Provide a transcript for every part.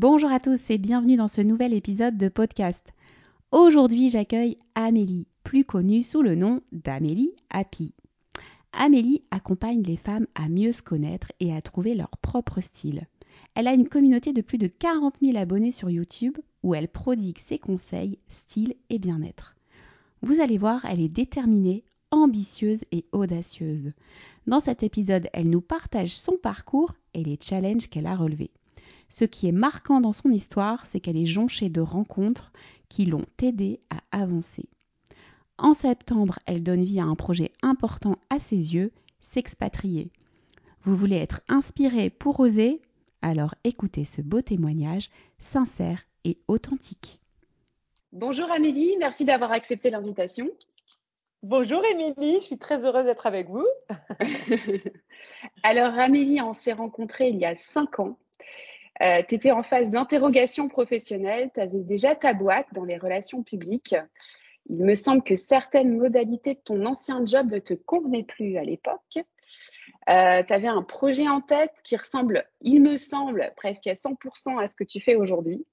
Bonjour à tous et bienvenue dans ce nouvel épisode de podcast. Aujourd'hui, j'accueille Amélie, plus connue sous le nom d'Amélie Happy. Amélie accompagne les femmes à mieux se connaître et à trouver leur propre style. Elle a une communauté de plus de 40 000 abonnés sur YouTube où elle prodigue ses conseils, style et bien-être. Vous allez voir, elle est déterminée, ambitieuse et audacieuse. Dans cet épisode, elle nous partage son parcours et les challenges qu'elle a relevés. Ce qui est marquant dans son histoire, c'est qu'elle est jonchée de rencontres qui l'ont aidée à avancer. En septembre, elle donne vie à un projet important à ses yeux, s'expatrier. Vous voulez être inspiré pour oser? Alors écoutez ce beau témoignage, sincère et authentique. Bonjour Amélie, merci d'avoir accepté l'invitation. Bonjour Émilie, je suis très heureuse d'être avec vous. Alors Amélie, on s'est rencontrés il y a cinq ans euh, tu étais en phase d'interrogation professionnelle, tu avais déjà ta boîte dans les relations publiques. Il me semble que certaines modalités de ton ancien job ne te convenaient plus à l'époque. Euh, tu avais un projet en tête qui ressemble, il me semble, presque à 100% à ce que tu fais aujourd'hui.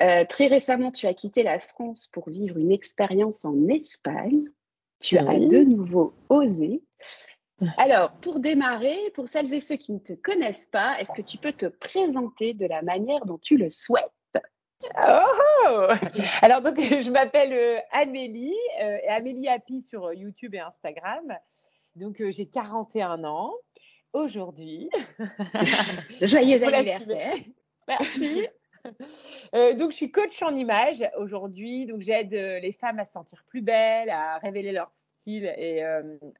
Euh, très récemment, tu as quitté la France pour vivre une expérience en Espagne. Tu as de nouveau osé. Alors, pour démarrer, pour celles et ceux qui ne te connaissent pas, est-ce que tu peux te présenter de la manière dont tu le souhaites? Oh Alors, donc, je m'appelle euh, Amélie, euh, Amélie Happy sur euh, YouTube et Instagram. Donc, j'ai 41 ans aujourd'hui. Joyeux anniversaire. Merci. donc, je suis coach en image aujourd'hui. Donc, j'aide les femmes à se sentir plus belles, à révéler leur style et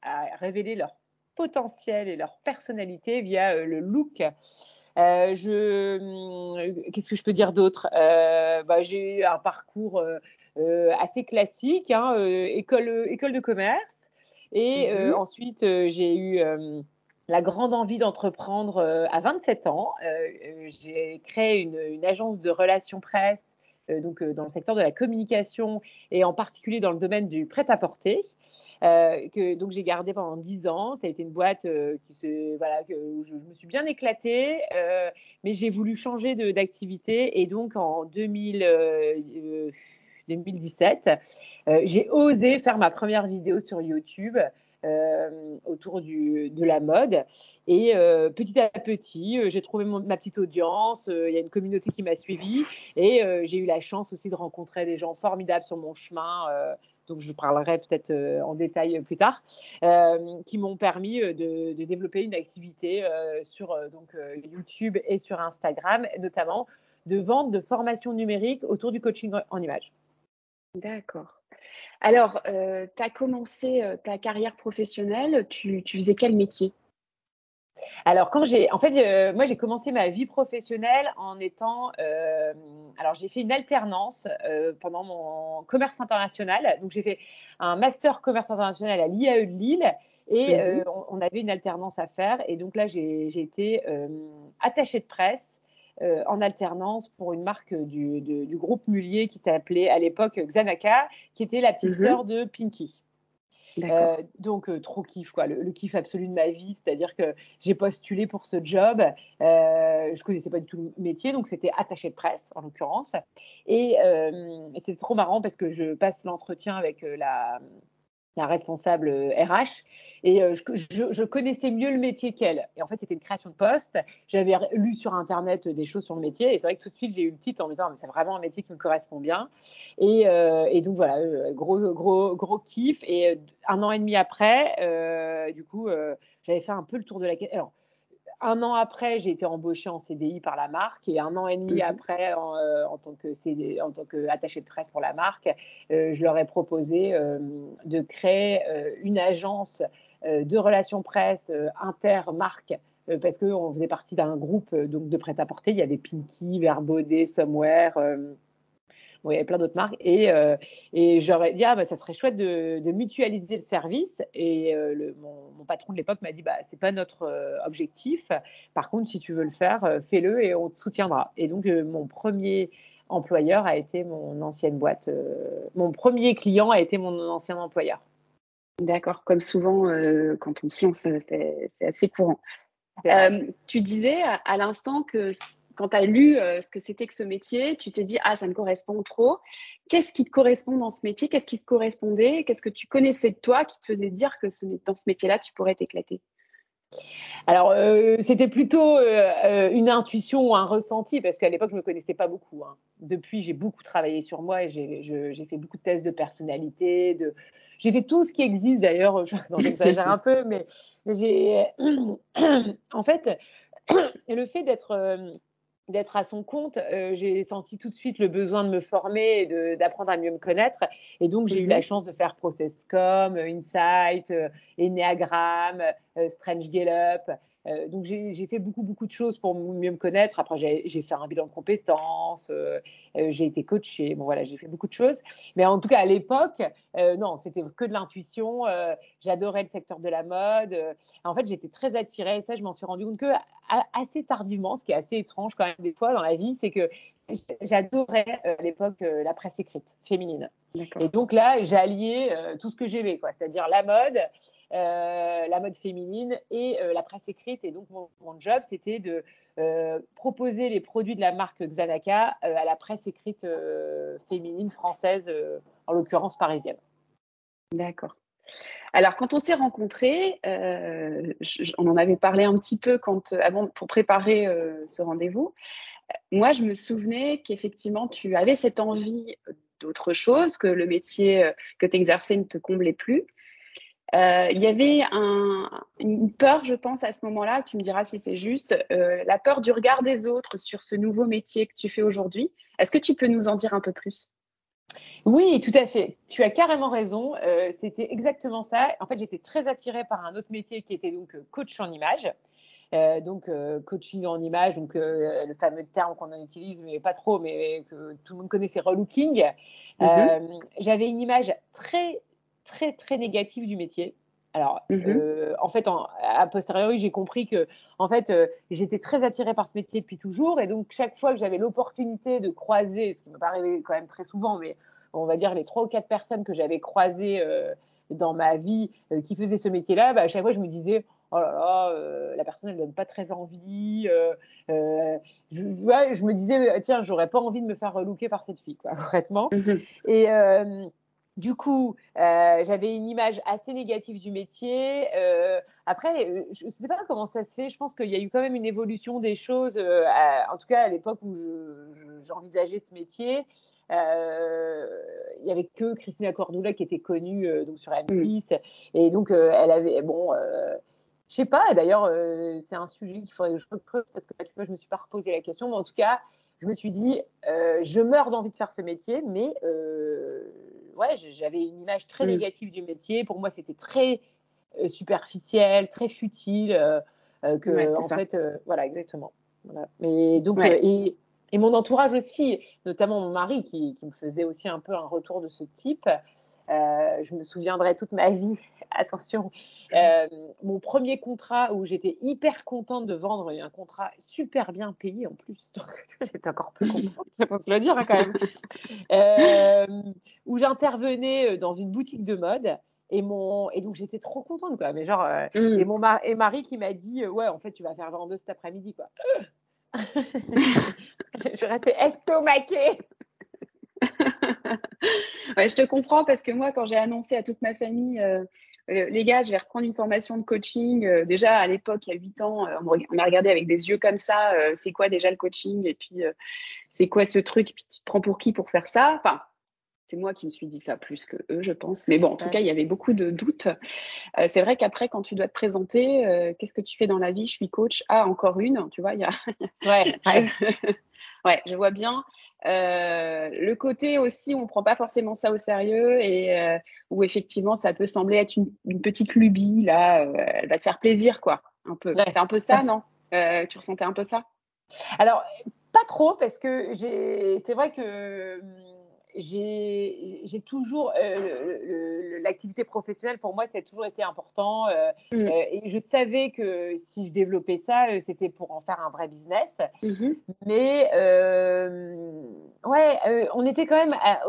à révéler leur potentiel et leur personnalité via euh, le look. Euh, je, hum, qu'est-ce que je peux dire d'autre? Euh, bah, J'ai eu un parcours assez classique, hein, école, école de commerce, et mhm. ensuite j'ai eu la grande envie d'entreprendre à 27 ans. j'ai créé une, une, agence de relations presse, donc dans le secteur de la communication et en particulier dans le domaine du prêt-à-porter. Euh, que donc j'ai gardé pendant 10 ans. Ça a été une boîte euh, où je, me suis bien éclatée, euh, mais j'ai voulu changer d'activité et donc en 2000, 2017, j'ai osé faire ma première vidéo sur YouTube. autour de la mode. Et petit à petit, j'ai trouvé ma petite audience, il y a une communauté qui m'a suivie et j'ai eu la chance aussi de rencontrer des gens formidables sur mon chemin donc je parlerai peut-être euh, en détail plus tard, euh, qui m'ont permis euh, de, développer une activité sur YouTube et sur Instagram, notamment de vente de formation numérique autour du coaching en image. D'accord. Alors, tu as commencé ta carrière professionnelle, tu faisais quel métier? Alors, quand j'ai, en fait, moi, j'ai commencé ma vie professionnelle en étant, euh, alors j'ai fait une alternance euh, pendant mon commerce international. Donc, j'ai fait un master commerce international à l'IAE de Lille et euh, mhm. on, avait une alternance à faire. Et donc là, j'ai, été attachée de presse en alternance pour une marque du, du groupe Mullier qui s'appelait à l'époque Xanaka, qui était la petite mhm. sœur de Pinky. Euh, donc, euh, trop kiff, quoi, le, kiff absolu de ma vie. C'est-à-dire que j'ai postulé pour ce job. Euh, je connaissais pas du tout le métier, donc c'était attaché de presse, en l'occurrence. Et c'est trop marrant parce que je passe l'entretien avec la, la responsable RH et euh, je, connaissais mieux le métier qu'elle. Et en fait, c'était une création de poste. J'avais lu sur Internet des choses sur le métier. Et c'est vrai que tout de suite, j'ai eu le titre en me disant, mais c'est vraiment un métier qui me correspond bien. Et, euh, donc, voilà, euh, gros, gros, gros kiff. Et un an et demi après, du coup, j'avais fait un peu le tour de la question un an après, j'ai été embauchée en CDI par la marque et un an et demi mhm. après, en, euh, tant que CD, en tant qu'attaché de presse pour la marque, euh, je leur ai proposé euh, de créer une agence de relations presse inter-marque parce qu'on faisait partie d'un groupe donc de prêt-à-porter. Il y avait Pinky, Verbaudet, Somewhere il y avait plein d'autres marques. Et, euh, et j'aurais dit, ah, bah, ça serait chouette de, mutualiser le service. Et euh, le, mon, patron de l'époque m'a dit, bah, c'est pas notre euh, objectif. Par contre, si tu veux le faire, fais-le et on te soutiendra. Et donc, mon premier employeur a été mon ancienne boîte. mon premier client a été mon ancien employeur. D'accord, comme souvent quand on se lance, c'est assez courant. tu disais à, l'instant que quand tu as lu ce que c'était que ce métier, tu t'es dit ah ça me correspond trop. Qu'est-ce qui te correspond dans ce métier? Qu'est-ce qui te correspondait? Qu'est-ce que tu connaissais de toi qui te faisait dire que dans ce métier-là tu pourrais t'éclater? Alors, euh, c'était plutôt euh, euh, une intuition ou un ressenti, parce qu'à l'époque, je ne me connaissais pas beaucoup. Hein. Depuis, j'ai beaucoup travaillé sur moi et j'ai fait beaucoup de tests de personnalité. J'ai fait tout ce qui existe d'ailleurs, j'exagère un peu, mais, mais j'ai. en fait, le fait d'être d'être à son compte, euh, j'ai senti tout de suite le besoin de me former et d'apprendre à mieux me connaître. Et donc, j'ai eu la mhm. chance de faire Processcom, Insight, euh, Enneagram, euh, Strange Gallup. Euh, donc j'ai fait beaucoup beaucoup de choses pour mieux me connaître. Après j'ai fait un bilan de compétences, euh, euh, j'ai été coachée. Bon voilà, j'ai fait beaucoup de choses. Mais en tout cas à l'époque, non, c'était que de l'intuition. J'adorais le secteur de la mode. en fait, j'étais très attirée. Et ça, je m'en suis rendu compte que assez tardivement, ce qui est assez étrange quand même des fois dans la vie, c'est que j'adorais à l'époque la presse écrite féminine. Et donc là, j'alliais tout ce que j'aimais, quoi, c'est-à-dire la mode, euh, la mode féminine et euh, la presse écrite. Et donc, mon, job, c'était de euh, proposer les produits de la marque Xanaka à la presse écrite féminine française, en l'occurrence parisienne. D'accord. Alors, quand on s'est rencontrés, on en avait parlé un petit peu quand, avant, pour préparer ce rendez-vous. Moi, je me souvenais qu'effectivement, tu avais cette envie d'autre chose, que le métier que tu exerçais ne te comblait plus. Euh, il y avait une peur, je pense, à ce moment-là, tu me diras si c'est juste, euh, la peur du regard des autres sur ce nouveau métier que tu fais aujourd'hui. Est-ce que tu peux nous en dire un peu plus? Oui, tout à fait. Tu as carrément raison. Euh, c'était exactement ça. En fait, j'étais très attirée par un autre métier qui était donc coach en image. donc, coaching en image, donc le fameux terme qu'on utilise, mais pas trop, mais que tout le monde connaît, c'est relooking. Mm-hmm. J'avais une image très très très négative du métier. Alors, mhm. euh, en fait, en, a posteriori, j'ai compris que, en fait, euh, j'étais très attirée par ce métier depuis toujours, et donc chaque fois que j'avais l'opportunité de croiser, ce qui me paraît quand même très souvent, mais on va dire les trois ou quatre personnes que j'avais croisées euh, dans ma vie qui faisaient ce métier-là, bah, à chaque fois, je me disais, oh là là, la personne, elle donne pas très envie. Je, je, me disais, tiens, j'aurais pas envie de me faire relooker par cette fille, quoi, concrètement. Mhm. Et du coup, euh, j'avais une image assez négative du métier. Euh, après, euh, je ne sais pas comment ça se fait. Je pense qu'il y a eu quand même une évolution des choses. en tout cas, à l'époque où j'envisageais ce métier, il y avait que Christina Cordula qui était connue donc sur M6. Et donc, elle avait, bon, je sais pas. D'ailleurs, c'est un sujet qu'il faudrait que je creuse parce que je ne me suis pas reposé la question. Mais en tout cas, je me suis dit, je meurs d'envie de faire ce métier, mais ouais, j'avais une image très mm. négative du métier. Pour moi, c'était très euh, superficiel, très futile. Euh, euh, que, en fait, voilà, exactement. Mais donc, et, et, mon entourage aussi, notamment mon mari, qui, qui, me faisait aussi un peu un retour de ce type. Je me souviendrai toute ma vie, attention, mon premier contrat où j'étais hyper contente de vendre un contrat super bien payé en plus, donc j'étais encore plus contente, ça faut se le dire hein, quand même, où j'intervenais dans une boutique de mode. Et, mon, et donc j'étais trop contente quoi. Mais genre mmh. et mon et Marie qui m'a dit ouais en fait tu vas faire vendeuse cet après-midi quoi je restais estomaquée ouais, je te comprends parce que moi, quand j'ai annoncé à toute ma famille, euh, les gars, je vais reprendre une formation de coaching. Euh, déjà, à l'époque, il y a 8 ans, euh, on a regardé avec des yeux comme ça, c'est quoi déjà le coaching? Et puis c'est quoi ce truc, et puis tu te prends pour qui pour faire ça? Enfin, c'est moi qui me suis dit ça plus que eux, je pense. Mais bon, en tout cas, il y avait beaucoup de doutes. c'est vrai qu'après, quand tu dois te présenter, qu'est-ce que tu fais dans la vie? Je suis coach. Ah, encore une, tu vois, il y a. ouais. ouais, je vois bien. Euh, le côté aussi où on prend pas forcément ça au sérieux et euh, où effectivement ça peut sembler être une, petite lubie là, euh, elle va se faire plaisir quoi, un peu. C'est un peu ça, non? Tu ressentais un peu ça? Alors pas trop parce que j'ai, c'est vrai que j'ai toujours euh, l'activité professionnelle pour moi ça a toujours été important euh, mm. euh, et je savais que si je développais ça c'était pour en faire un vrai business mm-hmm. mais ouais, on était quand même à,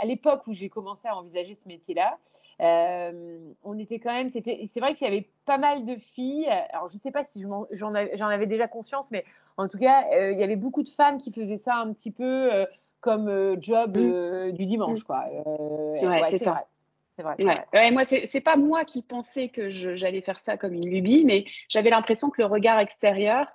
à, l'époque où j'ai commencé à envisager ce métier-là. Euh, on était quand même, c'était, c'est vrai qu'il y avait pas mal de filles. Alors, je sais pas si j'en, avais déjà conscience, mais en tout cas, il y avait beaucoup de femmes qui faisaient ça un petit peu comme job mmh. du dimanche, mmh. quoi. ouais, c'est ça. Vrai. Vrai, ouais. ouais. moi, c'est pas moi qui pensais que j'allais faire ça comme une lubie, mais j'avais l'impression que le regard extérieur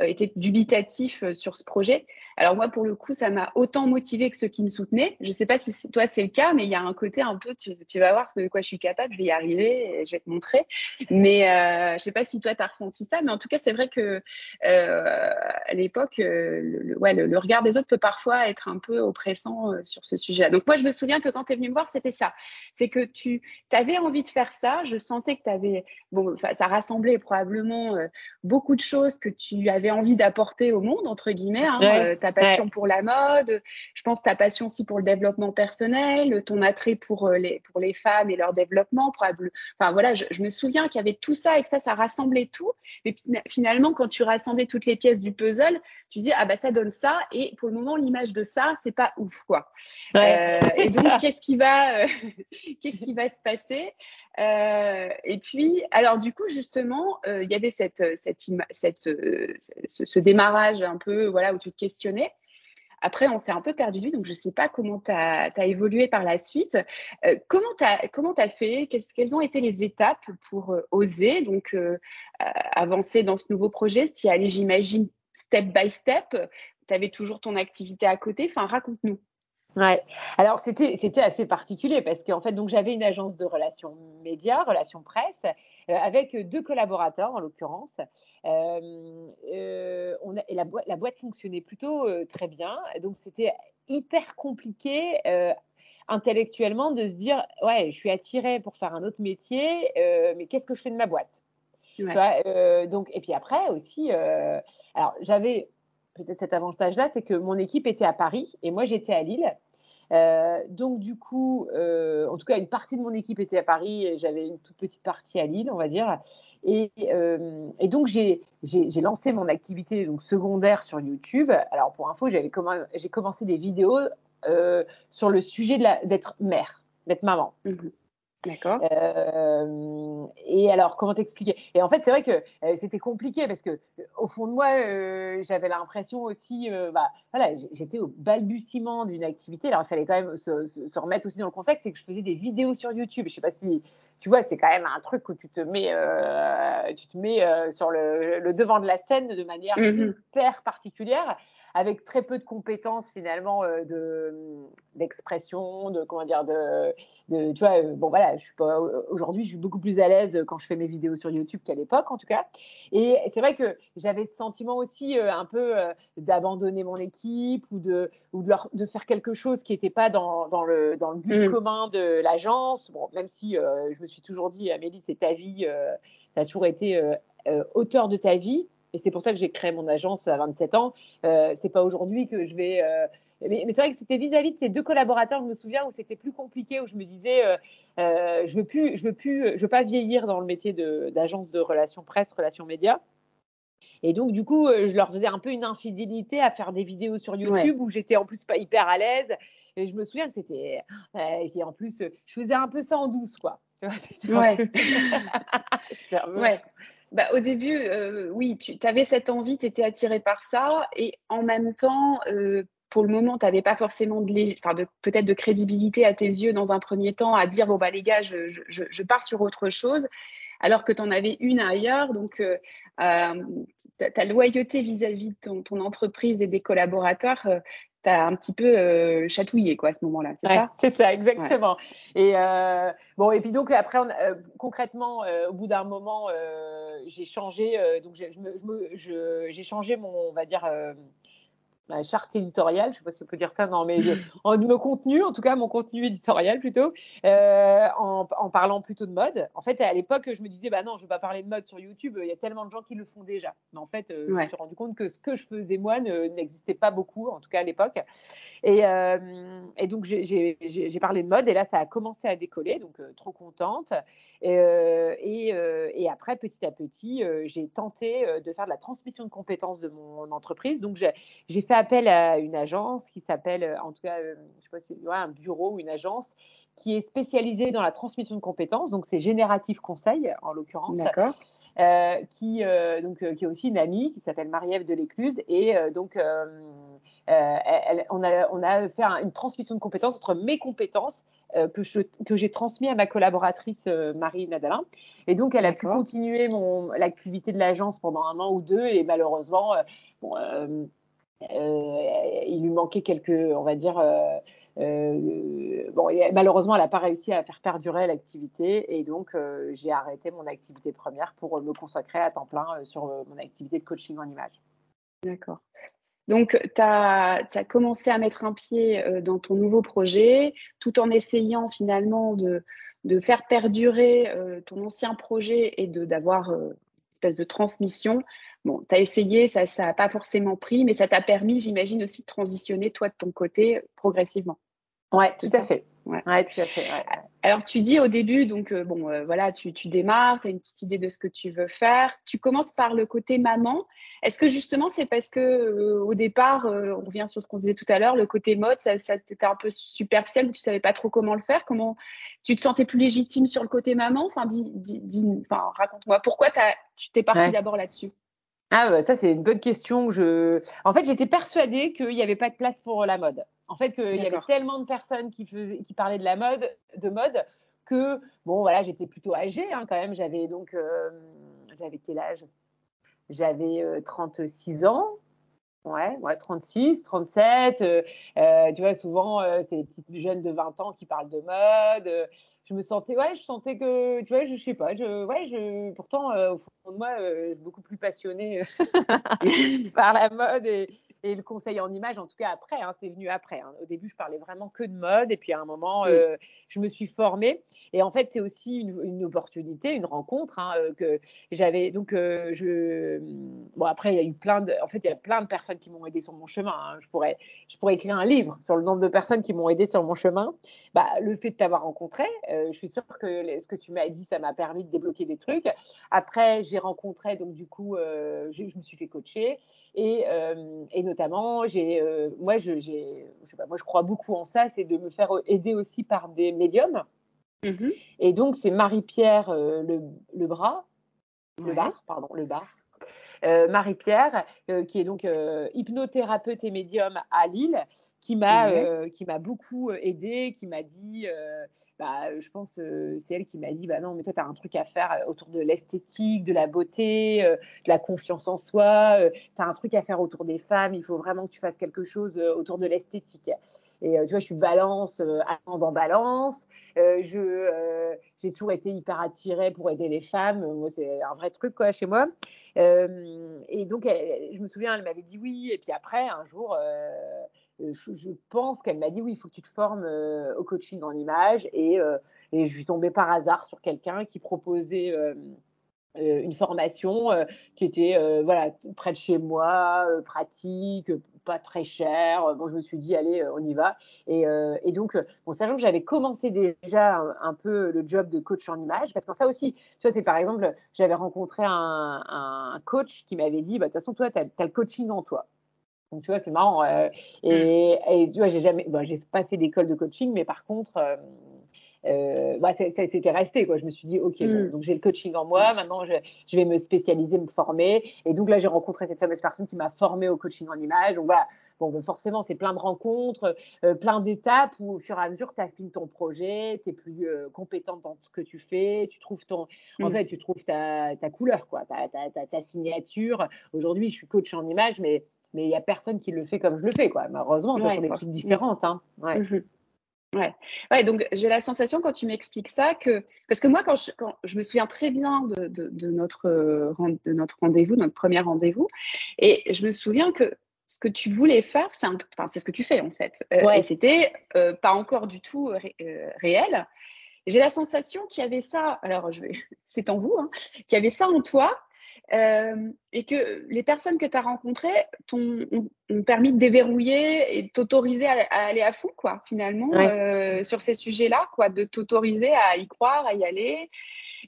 euh, était dubitatif euh, sur ce projet. Alors moi, pour le coup, ça m'a autant motivé que ceux qui me soutenaient. Je ne sais pas si toi c'est le cas, mais il y a un côté un peu, tu, vas voir de quoi je suis capable, je vais y arriver, et je vais te montrer. Mais euh, je ne sais pas si toi tu as ressenti ça, mais en tout cas, c'est vrai que euh, à l'époque, le, ouais, le, regard des autres peut parfois être un peu oppressant sur ce sujet-là. Donc moi, je me souviens que quand tu es venu me voir, c'était ça. C'est que tu avais envie de faire ça. Je sentais que tu avais, bon, ça rassemblait probablement beaucoup de choses que tu avais envie d'apporter au monde, entre guillemets, hein, euh, ta passion pour la mode, je pense ta passion aussi pour le développement personnel, ton attrait pour euh, les, pour les femmes et leur développement. Probable. Enfin voilà, je, me souviens qu'il y avait tout ça et que ça, ça rassemblait tout. Mais finalement, quand tu rassemblais toutes les pièces du puzzle, tu dis ah bah ça donne ça et pour le moment l'image de ça c'est pas ouf quoi. Euh, et donc qu'est-ce qui va qu'est-ce qui va se passer? Et puis alors du coup justement il y avait cette cette, cette ce, démarrage un peu voilà où tu te Après, on s'est un peu perdu de vue, donc je ne sais pas comment tu as, évolué par la suite. Euh, comment tu as, fait? Quelles ont été les étapes pour euh, oser donc euh, avancer dans ce nouveau projet? Tu y allais, j'imagine, step by step? Tu avais toujours ton activité à côté? Enfin, raconte-nous. Ouais. Alors c'était c'était assez particulier parce qu'en fait donc j'avais une agence de relations médias, relations presse, avec deux collaborateurs en l'occurrence. Euh, euh, on a, et la, boîte, la boîte fonctionnait plutôt très bien, donc c'était hyper compliqué intellectuellement de se dire ouais je suis attirée pour faire un autre métier, mais qu'est-ce que je fais de ma boîte? Donc et puis après aussi alors j'avais peut-être cet avantage-là, c'est que mon équipe était à Paris et moi j'étais à Lille. Euh, donc du coup, euh, en tout cas, une partie de mon équipe était à Paris j'avais une toute petite partie à Lille, on va dire. Et, euh, donc j'ai lancé mon activité donc secondaire sur YouTube. Alors pour info, j'ai commencé des vidéos sur le sujet d'être mère, d'être maman. Mmh D'accord. Euh, et alors, comment t'expliquer? Et en fait, c'est vrai que euh, c'était compliqué parce que, euh, au fond de moi, j'avais l'impression aussi, bah, voilà, j'étais au balbutiement d'une activité. Alors, il fallait quand même se, remettre aussi dans le contexte, c'est que je faisais des vidéos sur YouTube. Je sais pas si, tu vois, c'est quand même un truc où tu te mets, tu te mets sur le, devant de la scène de manière mm-hmm. hyper particulière avec très peu de compétences finalement euh, de d'expression, de comment dire, de, de tu vois, euh, bon voilà, je suis pas aujourd'hui, je suis beaucoup plus à l'aise quand je fais mes vidéos sur YouTube qu'à l'époque en tout cas. Et c'est vrai que j'avais ce sentiment aussi euh, un peu d'abandonner mon équipe ou de ou de, leur, de faire quelque chose qui n'était pas dans, dans, le dans le but mmh. commun de l'agence. Bon, même si je me suis toujours dit, Amélie, c'est ta vie, tu as toujours été auteur de ta vie et c'est pour ça que j'ai créé mon agence à 27 ans. Euh, c'est pas aujourd'hui que je vais. Euh, mais, c'est vrai que c'était vis-à-vis de ces deux collaborateurs, je me souviens, où c'était plus compliqué, où je me disais, euh, euh je veux plus, je veux plus, je veux pas vieillir dans le métier d'agence de, relations presse, relations médias. Et donc, du coup, je leur faisais un peu une infidélité à faire des vidéos sur YouTube où j'étais en plus pas hyper à l'aise. Et je me souviens que c'était. et en plus, je faisais un peu ça en douce, quoi. Ouais. ouais. Bah, au début, euh, oui, tu avais cette envie, tu étais attiré par ça, et en même temps, euh, pour le moment, tu n'avais pas forcément de, de peut-être de crédibilité à tes yeux dans un premier temps à dire bon bah les gars, je, je, pars sur autre chose, alors que tu en avais une ailleurs. Donc euh, ta, loyauté vis-à-vis de ton, entreprise et des collaborateurs, t'as un petit peu euh, chatouillé quoi à ce moment-là, c'est ça? C'est ça, exactement. Et euh, bon, et puis donc après, euh, concrètement, au bout d'un moment, j'ai changé, donc j'ai changé mon, on va dire ma charte éditoriale, je ne sais pas si on peut dire ça, non, mais en mon contenu, en tout cas mon contenu éditorial plutôt, euh, en, en, parlant plutôt de mode. En fait, à l'époque, je me disais, bah non, je ne vais pas parler de mode sur YouTube, il y a tellement de gens qui le font déjà. Mais en fait, euh, je me suis rendu compte que ce que je faisais moi n'existait pas beaucoup, en tout cas à l'époque. Et, euh, et, donc, j'ai parlé de mode et là, ça a commencé à décoller, donc trop contente. Et, et, et, après, petit à petit, j'ai tenté de faire de la transmission de compétences de mon entreprise. Donc, j'ai fait fait appel à une agence qui s'appelle, en tout cas, je sais pas si un bureau ou une agence qui est spécialisée dans la transmission de compétences. Donc, c'est Génératif Conseil, en l'occurrence. D'accord. Euh, qui, euh, donc, euh, qui est aussi une amie qui s'appelle Marie-Ève de l'Écluse. Et donc, elle, on, a, on a fait une transmission de compétences entre mes compétences que, je, que j'ai transmis à ma collaboratrice Marie Nadalin. Et donc, elle a pu continuer mon, l'activité de l'agence pendant un an ou deux. Et malheureusement, bon, il lui manquait quelques, on va dire, euh, bon, malheureusement, elle n'a pas réussi à faire perdurer l'activité et donc euh, j'ai arrêté mon activité première pour me consacrer à temps plein euh, sur mon activité de coaching en image. D'accord. Donc, tu as, commencé à mettre un pied dans ton nouveau projet tout en essayant finalement de, de faire perdurer ton ancien projet et d'avoir espèce de transmission. Bon, tu as essayé, ça n'a pas forcément pris, mais ça t'a permis, j'imagine, aussi de transitionner, toi, de ton côté, progressivement. Ouais, tout à fait. Ouais. tout à fait. Alors, tu dis au début, donc, euh, bon, euh, voilà, tu, tu démarres, tu as une petite idée de ce que tu veux faire. Tu commences par le côté maman. Est-ce que justement, c'est parce que euh, au départ, on revient sur ce qu'on disait tout à l'heure, le côté mode, ça, ça c'était un peu superficiel, mais tu savais pas trop comment le faire? Comment tu te sentais plus légitime sur le côté maman? Enfin, dis, dis, enfin raconte-moi. Pourquoi tu t'es parti d'abord là-dessus ah, bah, ça, c'est une bonne question. Je... En fait, j'étais persuadée qu'il n'y avait pas de place pour la mode. En fait, qu'il y avait tellement de personnes qui, faisaient, qui parlaient de la mode, de mode, que, bon, voilà, j'étais plutôt âgée hein, quand même. J'avais donc, euh, j'avais quel âge? J'avais 36 euh, ans. Ouais, ouais, 36, 37. Euh, tu vois, souvent, c'est les petites jeunes de 20 ans qui parlent de mode je me sentais, ouais, je sentais que, tu vois, je, sais pas, je, ouais, je, pourtant, euh, au fond de moi, euh, beaucoup plus passionnée euh, par la mode et, et le conseil en image, en tout cas après, hein, c'est venu après. Hein. Au début, je parlais vraiment que de mode, et puis à un moment, euh, je me suis formée. Et en fait, c'est aussi une, une, opportunité, une rencontre hein, euh, que j'avais. Donc, euh, je. Bon, après, il y a eu plein de. En fait, il y a plein de personnes qui m'ont aidé sur mon chemin. Je pourrais, je pourrais écrire un livre sur le nombre de personnes qui m'ont aidé sur mon chemin. Bah, le fait de t'avoir rencontré, je suis sûre que ce que tu m'as dit, ça m'a permis de débloquer des trucs. Après, j'ai rencontré, donc du coup, je me suis fait coacher. Et, euh, et notamment, j'ai, euh, moi, je, j'ai, je sais pas, moi, je crois beaucoup en ça, c'est de me faire aider aussi par des médiums. Mmh et donc, c'est Marie-Pierre euh, le, le, bras, le bar, pardon, le bar. Marie-Pierre, qui est donc hypnothérapeute et médium à Lille, qui m'a euh, qui m'a beaucoup euh, aidé, qui m'a dit, euh, bah, je pense, c'est elle qui m'a dit, bah non, mais toi, tu as un truc à faire autour de l'esthétique, de la beauté, de la confiance en soi, tu as un truc à faire autour des femmes, il faut vraiment que tu fasses quelque chose autour de l'esthétique. Et tu vois, je suis balance, ascendant balance. je, j'ai toujours été hyper attirée pour aider les femmes. Moi, c'est un vrai truc quoi chez moi. et donc, je me souviens, elle m'avait dit oui. Et puis après, un jour, euh, je, pense qu'elle m'a dit oui, il faut que tu te formes euh, au coaching en image. Et, euh, et, je suis tombée par hasard sur quelqu'un qui proposait une formation qui était voilà près de chez moi, pratique, pas très cher. Bon, je me suis dit allez, on y va. Et, donc, sachant que j'avais commencé déjà un, peu le job de coach en image, parce que ça aussi, tu vois, c'est par exemple, j'avais rencontré un, un, coach qui m'avait dit, bah, de toute façon, toi, tu as, le coaching en toi. Donc, tu vois, c'est marrant. Euh, mm. et, tu vois, j'ai jamais, bon, j'ai pas fait d'école de coaching, mais par contre, euh, euh, bah, c'était resté. Quoi. Je me suis dit, OK, mm. donc j'ai le coaching en moi, maintenant je, je, vais me spécialiser, me former. Et donc là, j'ai rencontré cette fameuse personne qui m'a formée au coaching en image. Donc voilà, bon, ben, forcément, c'est plein de rencontres, plein d'étapes où au fur et à mesure, tu affines ton projet, tu es plus compétente dans ce que tu fais, tu trouves ton, en mm. fait, tu trouves ta, ta couleur, quoi, ta, ta, ta signature. Aujourd'hui, je suis coach en image, mais mais il n'y a personne qui le fait comme je le fais, quoi. Malheureusement, ouais, sont des choses différentes. Hein. Ouais. Mmh ouais. ouais. donc j'ai la sensation quand tu m'expliques ça que parce que moi quand je, quand je me souviens très bien de, de, de notre de notre rendez-vous, notre premier rendez-vous, et je me souviens que ce que tu voulais faire, c'est enfin, c'est ce que tu fais en fait, euh, ouais. et c'était euh, pas encore du tout euh, réel. J'ai la sensation qu'il y avait ça, alors je vais, c'est en vous, hein, qu'il y avait ça en toi, euh, et que les personnes que tu as rencontrées t'ont ont, permis de déverrouiller et t'autoriser à, aller à fond, quoi, finalement, euh, sur ces sujets-là, quoi, de t'autoriser à y croire, à y aller.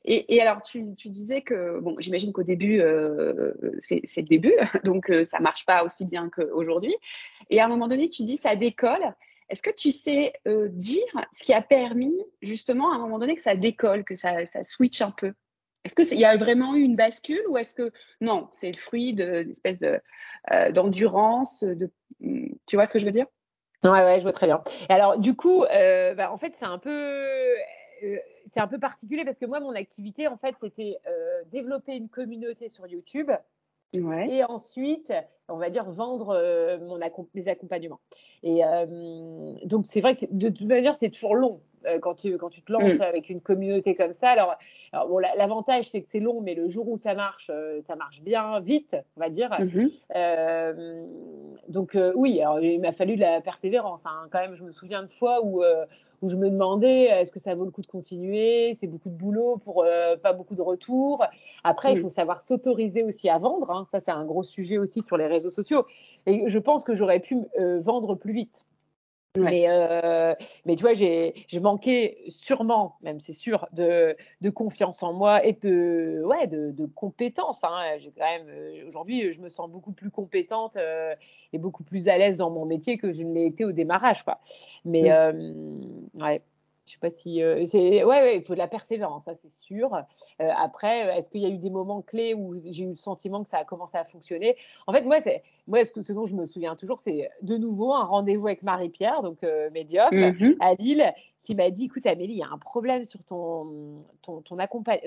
Et, alors, tu, tu, disais que, bon, j'imagine qu'au début, euh, c'est le début, donc ça marche pas aussi bien qu'aujourd'hui. Et à un moment donné, tu dis ça décolle. Est-ce que tu sais dire ce qui a permis justement à un moment donné que ça décolle, que ça, ça switch un peu? Est-ce qu'il y a vraiment eu une bascule ou est-ce que non, c'est le fruit d'une espèce euh, d'endurance de, Tu vois ce que je veux dire? Ouais, je vois très bien. Alors, du coup, euh, bah, en fait, c'est un. Euh, c'est un peu particulier parce que moi, mon activité, en fait, c'était développer une communauté sur YouTube et ensuite, on va dire, vendre euh, mon mes accompagnements. Et euh, donc, c'est vrai que de toute manière, c'est toujours long euh, quand, tu, quand tu te lances mm. avec une communauté comme ça. Alors, bon, l'avantage, c'est que c'est long, mais le jour où ça marche, ça marche bien vite, on va dire. Mm-hmm. donc, oui, alors, il m'a fallu de la persévérance. Hein. Quand même, je me souviens de fois où où je me demandais est-ce que ça vaut le coup de continuer? C'est beaucoup de boulot pour euh, pas beaucoup de retours. Après, il faut savoir s'autoriser aussi à vendre. Hein. Ça, c'est un gros sujet aussi sur les réseaux sociaux. Et je pense que j'aurais pu euh, vendre plus vite. Mais, euh, mais tu vois, j'ai manqué sûrement, même c'est sûr, de, de, confiance en moi et de, ouais, de, de compétences. Hein. J'ai quand même, euh, aujourd'hui, je me sens beaucoup plus compétente euh, et beaucoup plus à l'aise dans mon métier que je ne l'ai été au démarrage. Quoi. Mais mmh. euh, ouais. Je sais pas si euh, c'est ouais, ouais, il faut de la persévérance, ça c'est sûr. Euh, après, euh, est-ce qu'il y a eu des moments clés où j'ai eu le sentiment que ça a commencé à fonctionner? En fait, moi, c'est moi, ce, que, ce dont je me souviens toujours, c'est de nouveau un rendez-vous avec Marie-Pierre, donc médium, mm-hmm. à Lille, qui m'a dit écoute Amélie, il y a un problème sur ton ton ton,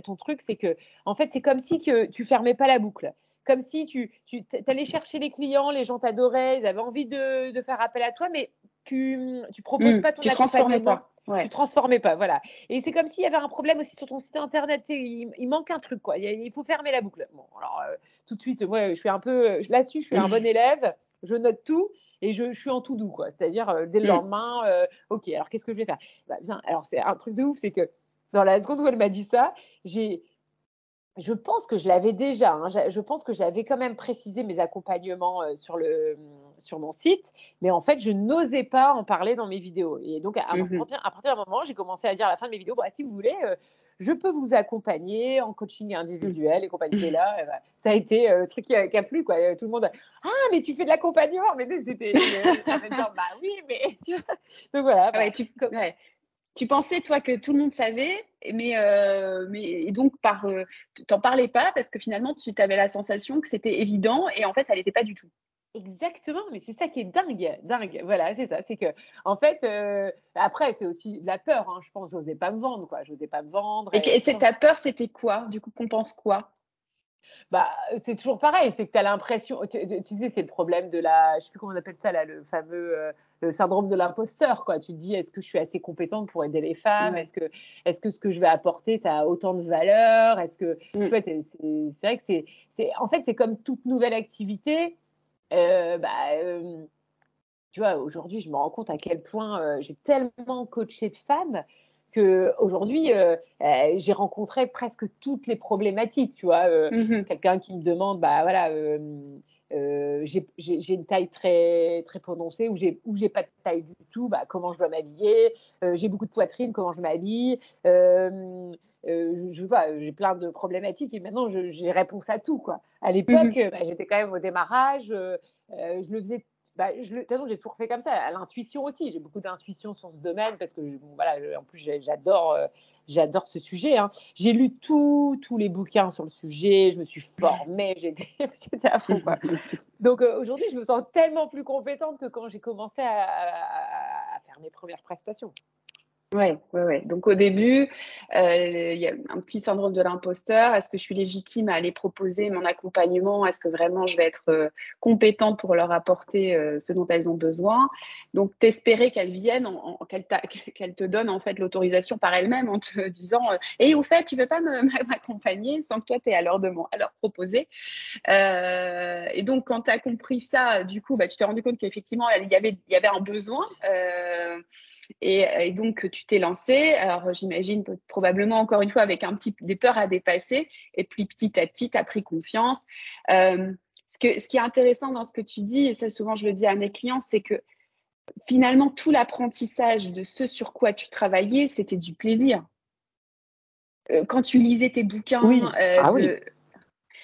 ton truc, c'est que en fait, c'est comme si que tu fermais pas la boucle comme si tu, tu allais chercher les clients, les gens t'adoraient, ils avaient envie de, de, faire appel à toi, mais tu tu proposes mm. pas ton tu accompagnement. Pas. Ouais. Tu transformais pas, voilà. Et c'est comme s'il y avait un problème aussi sur ton site internet. Il, il, manque un truc, quoi. Il, faut fermer la boucle. Bon, alors euh, tout de suite, moi, je suis un peu là-dessus. Je suis un bon élève. Je note tout et je, je suis en tout doux, quoi. C'est-à-dire euh, dès le mm. lendemain, euh, ok. Alors qu'est-ce que je vais faire? Bah, Bien. Alors c'est un truc de ouf, c'est que dans la seconde où elle m'a dit ça, j'ai je pense que je l'avais déjà. Hein. Je pense que j'avais quand même précisé mes accompagnements sur, le, sur mon site, mais en fait, je n'osais pas en parler dans mes vidéos. Et donc, à, mmh partir, d'un moment, j'ai commencé à dire à la fin de mes vidéos, bah, si vous voulez, euh, je peux vous accompagner en coaching individuel et compagnie. Et là, bah, ça a été euh, le truc qui a, plu. Quoi. Tout le monde, ah, mais tu fais de l'accompagnement. Mais c'était, bah oui, mais Donc voilà. Bah, tu, tu pensais toi que tout le monde savait, mais, euh, mais et donc par, euh, t'en parlais pas parce que finalement tu avais la sensation que c'était évident et en fait ça l'était pas du tout. Exactement, mais c'est ça qui est dingue, dingue. Voilà, c'est ça. C'est que, en fait, euh, après, c'est aussi de la peur. Hein, je pense, j'osais pas me vendre, quoi. J'osais pas me vendre. Et, et ta peur, c'était quoi? Du coup, qu'on pense quoi? Bah, c'est toujours pareil, c'est que tu as l'impression, tu, sais, c'est le problème de la, je sais plus comment on appelle ça là, le fameux euh, le syndrome de l'imposteur, quoi. Tu te dis, est-ce que je suis assez compétente pour aider les femmes? Est-ce que, est-ce que ce que je vais apporter, ça a autant de valeur? Est-ce que, mm. c'est, vrai que c'est, c'est, en fait, c'est comme toute nouvelle activité. Euh, bah, euh, tu vois, aujourd'hui, je me rends compte à quel point j'ai tellement coaché de femmes que aujourd'hui euh, euh, j'ai rencontré presque toutes les problématiques tu vois euh, mmh quelqu'un qui me demande bah voilà j'ai une taille très très prononcée ou j'ai pas de taille du tout bah comment je dois m'habiller j'ai beaucoup de poitrine comment je m'habille je, je vois j'ai plein de problématiques et maintenant j'ai réponse à tout quoi. À l'époque bah, j'étais quand même au démarrage je le faisais bah, de toute façon, j'ai toujours fait comme ça. À l'intuition aussi, j'ai beaucoup d'intuition sur ce domaine parce que, voilà, en plus, j'adore, euh, j'adore ce sujet. Hein. J'ai lu tous les bouquins sur le sujet, je me suis formée, j'étais, à fond. Donc euh, aujourd'hui, je me sens tellement plus compétente que quand j'ai commencé à, faire mes premières prestations. Oui, ouais, ouais. Donc au début, euh, il y a un petit syndrome de l'imposteur. Est-ce que je suis légitime à aller proposer mon accompagnement? Est-ce que vraiment je vais être euh, compétente pour leur apporter euh, ce dont elles ont besoin? Donc t'espérer qu'elles viennent, en, qu'elles te donnent en fait l'autorisation par elles-mêmes en te disant "Et au fait, tu veux pas m'accompagner sans que toi tu à leur demander, à leur proposer?" et donc quand tu as compris ça, du coup, bah, tu t'es rendu compte qu'effectivement il y avait il y avait un besoin. Et, donc tu t'es lancé. Alors j'imagine probablement encore une fois avec un petit des peurs à dépasser, et puis petit à petit tu as pris confiance. Euh, ce, que, ce qui est intéressant dans ce que tu dis, et ça souvent je le dis à mes clients, c'est que finalement tout l'apprentissage de ce sur quoi tu travaillais, c'était du plaisir. Euh, quand tu lisais tes bouquins, euh, ah oui.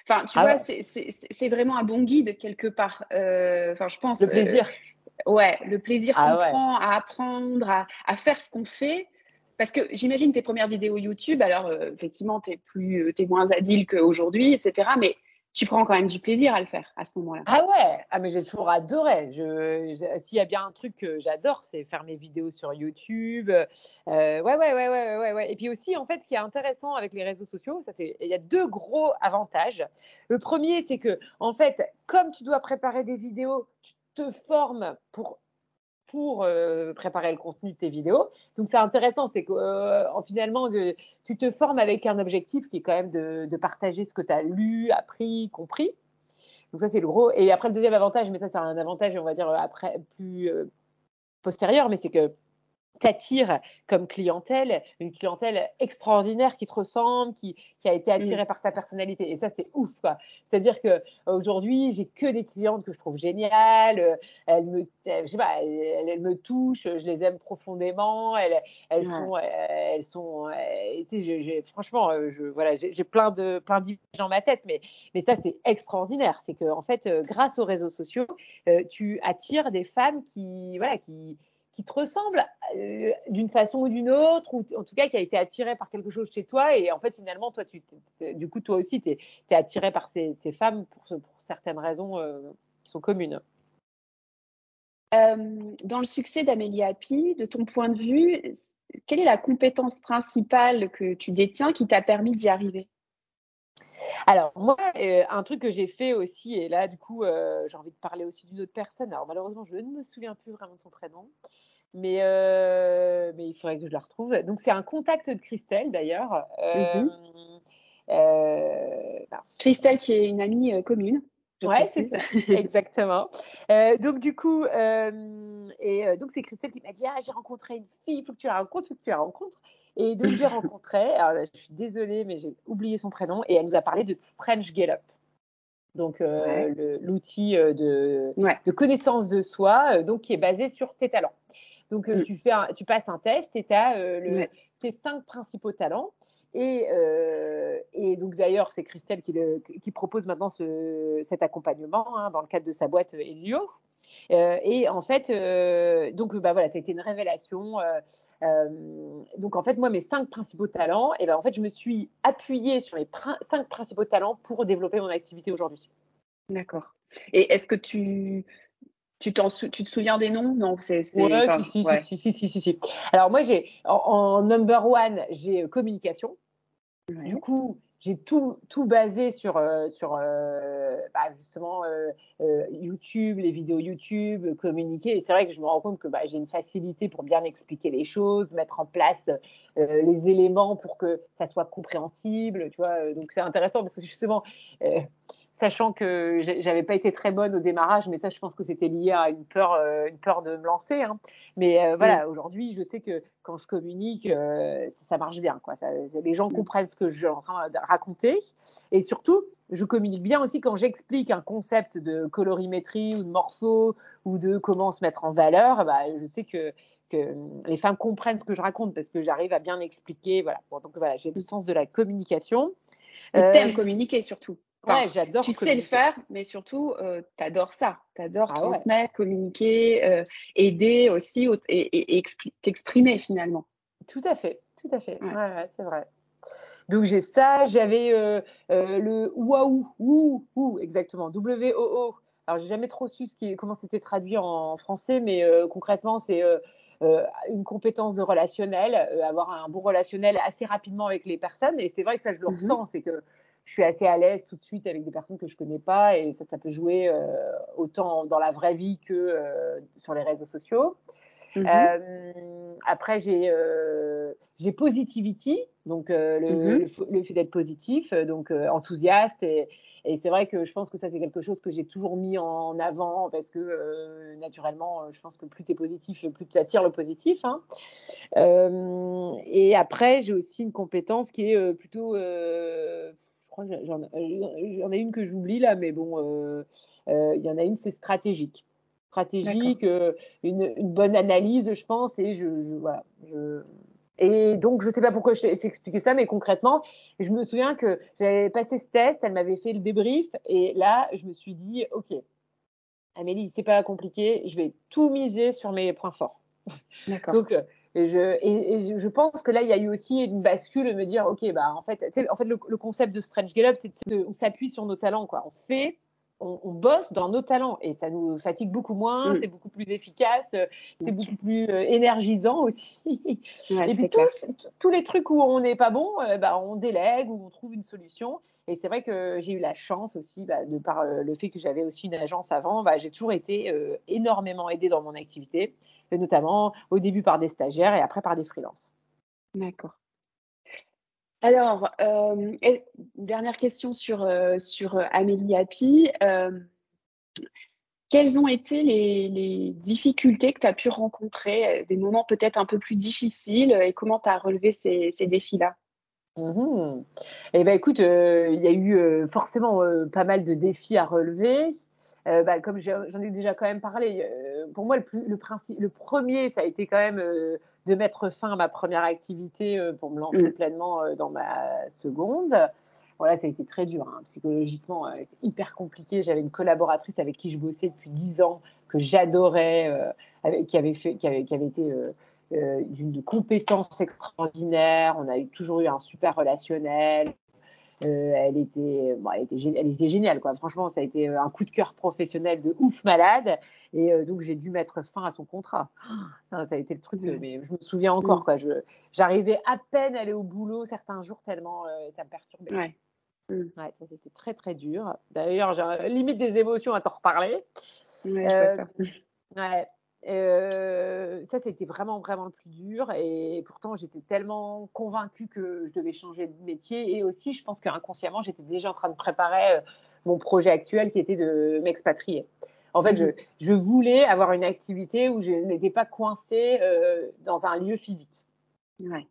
Enfin, tu ah vois, c'est vraiment un bon guide quelque part. Euh, enfin, je pense. Le plaisir. Ouais, le plaisir ah qu'on prend à apprendre, à, à faire ce qu'on fait. Parce que j'imagine tes premières vidéos YouTube, alors euh, effectivement, tu es, plus, es moins habile qu'aujourd'hui, etc. Mais tu prends quand même du plaisir à le faire à ce moment-là. Ah ouais, ah mais j'ai toujours adoré. S'il y a bien un truc que j'adore, c'est faire mes vidéos sur YouTube. Euh, ouais, ouais, ouais, ouais, ouais, ouais. Et puis aussi, en fait, ce qui est intéressant avec les réseaux sociaux, ça c'est, il y a deux gros avantages. Le premier, c'est que, en fait, comme tu dois préparer des vidéos, tu te formes pour pour euh, préparer le contenu de tes vidéos. Donc c'est intéressant, c'est que euh, finalement tu te formes avec un objectif qui est quand même de, partager ce que tu as lu, appris, compris. Donc ça c'est le gros. Et après le deuxième avantage, mais ça c'est un avantage on va dire après plus euh, postérieur, mais c'est que t'attires comme clientèle une clientèle extraordinaire qui te ressemble, qui, qui a été attirée mm. par ta personnalité. Et ça, c'est ouf. C'est-à-dire que aujourd'hui, j'ai que des clientes que je trouve géniales. Euh, elles me, je sais pas, elles, me touchent. Je les aime profondément. Elles, elles sont, elles sont. franchement, euh, je, voilà, j'ai plein de plein d'images dans ma tête, mais mais ça, c'est extraordinaire. C'est que en fait, euh, grâce aux réseaux sociaux, tu attires des femmes qui, voilà, qui qui te ressemble euh, d'une façon ou d'une autre, ou en tout cas qui a été attiré par quelque chose chez toi. Et en fait, finalement, toi, tu, du coup, toi aussi, tu es, attiré par ces, femmes pour, certaines raisons euh, qui sont communes. Euh, dans le succès d'Amélie Happy, de ton point de vue, quelle est la compétence principale que tu détiens qui t'a permis d'y arriver? Alors, moi, un truc que j'ai fait aussi, et là, du coup, j'ai envie de parler aussi d'une autre personne. Alors, malheureusement, je ne me souviens plus vraiment de son prénom mais, euh, mais il faudrait que je la retrouve. Donc, c'est un contact de Christelle, d'ailleurs. Euh, mhm. euh, Christelle, qui est une amie commune. Ouais, c'est ça, exactement. donc du coup, et donc c'est Christelle qui m'a dit ah j'ai rencontré une fille, il faut que tu la rencontres, il faut que tu la rencontres. Et donc j'ai rencontré. Alors je suis désolée, mais j'ai oublié son prénom et elle nous a parlé de French Up. Donc l'outil de, de connaissance de soi, donc qui est basé sur tes talents. Donc, euh, mm. tu, fais tu passes un test et tu as euh, tes cinq principaux talents. Et, euh, et donc, d'ailleurs, c'est Christelle qui, qui, propose maintenant ce, cet accompagnement hein, dans le cadre de sa boîte Elio. et en fait, donc, bah, voilà, c'était une révélation. donc, en fait, moi, mes cinq principaux talents, et ben, en fait, je me suis appuyée sur les cinq principaux talents pour développer mon activité aujourd'hui. D'accord. Et est-ce que tu, tu, tu, te souviens des noms? Non, c'est. Ouais, si, si, si, si, si, Alors, moi, j'ai en, number one, j'ai euh, Du coup, j'ai tout, tout basé sur, euh, sur euh, bah, justement YouTube, les vidéos YouTube, communiquer. Et c'est vrai que je me rends compte que bah, j'ai une facilité pour bien expliquer les choses, mettre en place les éléments pour que ça soit compréhensible. Tu vois donc, c'est intéressant parce que justement sachant que j'avais pas été très bonne au démarrage, mais ça, je pense que c'était lié à une peur, euh, une peur de me lancer. Hein. Mais euh, voilà, aujourd'hui, je sais que quand je communique, euh, ça, marche bien. Quoi. Ça, les gens comprennent ce que je de raconter. Et surtout, je communique bien aussi quand j'explique un concept de colorimétrie ou de morpho ou de comment se mettre en valeur. Bah, je sais que, que les femmes comprennent ce que je raconte parce que j'arrive à bien expliquer. Voilà. donc voilà, j'ai le sens de la communication. Et t'aimes communiquer surtout j'adore. Tu sais le faire, mais surtout, euh, tu adores ça. Tu adores ah transmettre, communiquer, euh, aider aussi et, t'exprimer finalement. Tout à fait, tout à fait. Ouais, c'est vrai. Donc j'ai ça, j'avais euh, le waouh, ou, ou, exactement, W-O-O. Alors j'ai jamais trop su ce qui, comment c'était traduit en français, mais concrètement c'est une compétence de relationnel, avoir un bon relationnel assez rapidement avec les personnes. Et c'est vrai que ça je le mm-hmm. ressens, c'est que je suis assez à l'aise tout de suite avec des personnes que je connais pas et ça, ça peut jouer euh, autant dans la vraie vie que euh, sur les réseaux sociaux. Mhm. Euh, après, j'ai j'ai positivity, donc le, mm-hmm. le, fait d'être positif, donc enthousiaste et, et c'est vrai que je pense que ça, c'est quelque chose que j'ai toujours mis en avant parce que euh, naturellement, je pense que plus tu es positif, plus tu attires le positif. Hein. Euh, et après, j'ai aussi une compétence qui est plutôt. Crois que j'en ai une que j'oublie là, mais bon, il y en a une, c'est stratégique stratégique, une, une, bonne analyse, je pense, et je, je voilà, je, et donc, je ne sais pas pourquoi je t'ai expliqué ça, mais concrètement, je me souviens que j'avais passé ce test, elle m'avait fait le débrief, et là, je me suis dit, OK, Amélie, c'est pas compliqué, je vais tout miser sur mes points forts. D'accord. Donc, je, et, je pense que là, il y a eu aussi une bascule de me dire, OK, bah, en fait, en fait le, concept de Strange Get Up, c'est qu'on s'appuie sur nos talents, quoi. On fait, on, bosse dans nos talents et ça nous fatigue beaucoup moins, mm. c'est beaucoup plus efficace, euh, c'est beaucoup plus euh, énergisant aussi. et puis tous, les trucs où on n'est pas bon, euh, bah, on délègue ou on trouve une solution. Et c'est vrai que j'ai eu la chance aussi, bah, de par le fait que j'avais aussi une agence avant, bah, j'ai toujours été énormément aidée dans mon activité, notamment au début par des stagiaires et après par des freelances. D'accord. Alors, euh, dernière question sur, euh, sur euh, Amélie Happy. quelles ont été les, difficultés que tu as pu rencontrer, des moments peut-être un peu plus difficiles, et comment tu as relevé ces, défis-là? Mmh Eh bien, écoute, il y a eu forcément pas mal de défis à relever. Bah, comme j'en ai déjà quand même parlé, pour moi, le, le, le, premier, ça a été quand même de mettre fin à ma première activité euh, pour me lancer mm. pleinement euh, dans ma seconde. Voilà, ça a été très dur, hein. psychologiquement, euh, hyper compliqué. J'avais une collaboratrice avec qui je bossais depuis dix ans, que j'adorais, qui, avait fait, qui, avait, qui avait été d'une compétence extraordinaire. On a toujours eu un super relationnel. Euh, elle, était, bon, elle, était, elle était géniale, quoi. Franchement, ça a été euh, un coup de cœur professionnel de ouf malade. Et euh, donc, j'ai dû mettre fin à son contrat. ça a été le truc, mais je me souviens encore, quoi. J'arrivais à peine à aller au boulot certains jours tellement ça me perturbait. Ouais. Ouais, ça c'était très très dur. D'ailleurs, j'ai limite des émotions à t'en reparler. Ouais. Euh, ça, c'était vraiment, vraiment le plus dur. Et pourtant, j'étais tellement convaincue que je devais changer de métier. Et aussi, je pense qu'inconsciemment, j'étais déjà en train de préparer euh, mon projet actuel qui était de m'expatrier. En fait, je, je, voulais avoir une activité où je n'étais pas coincée euh, dans un lieu physique. Ouais.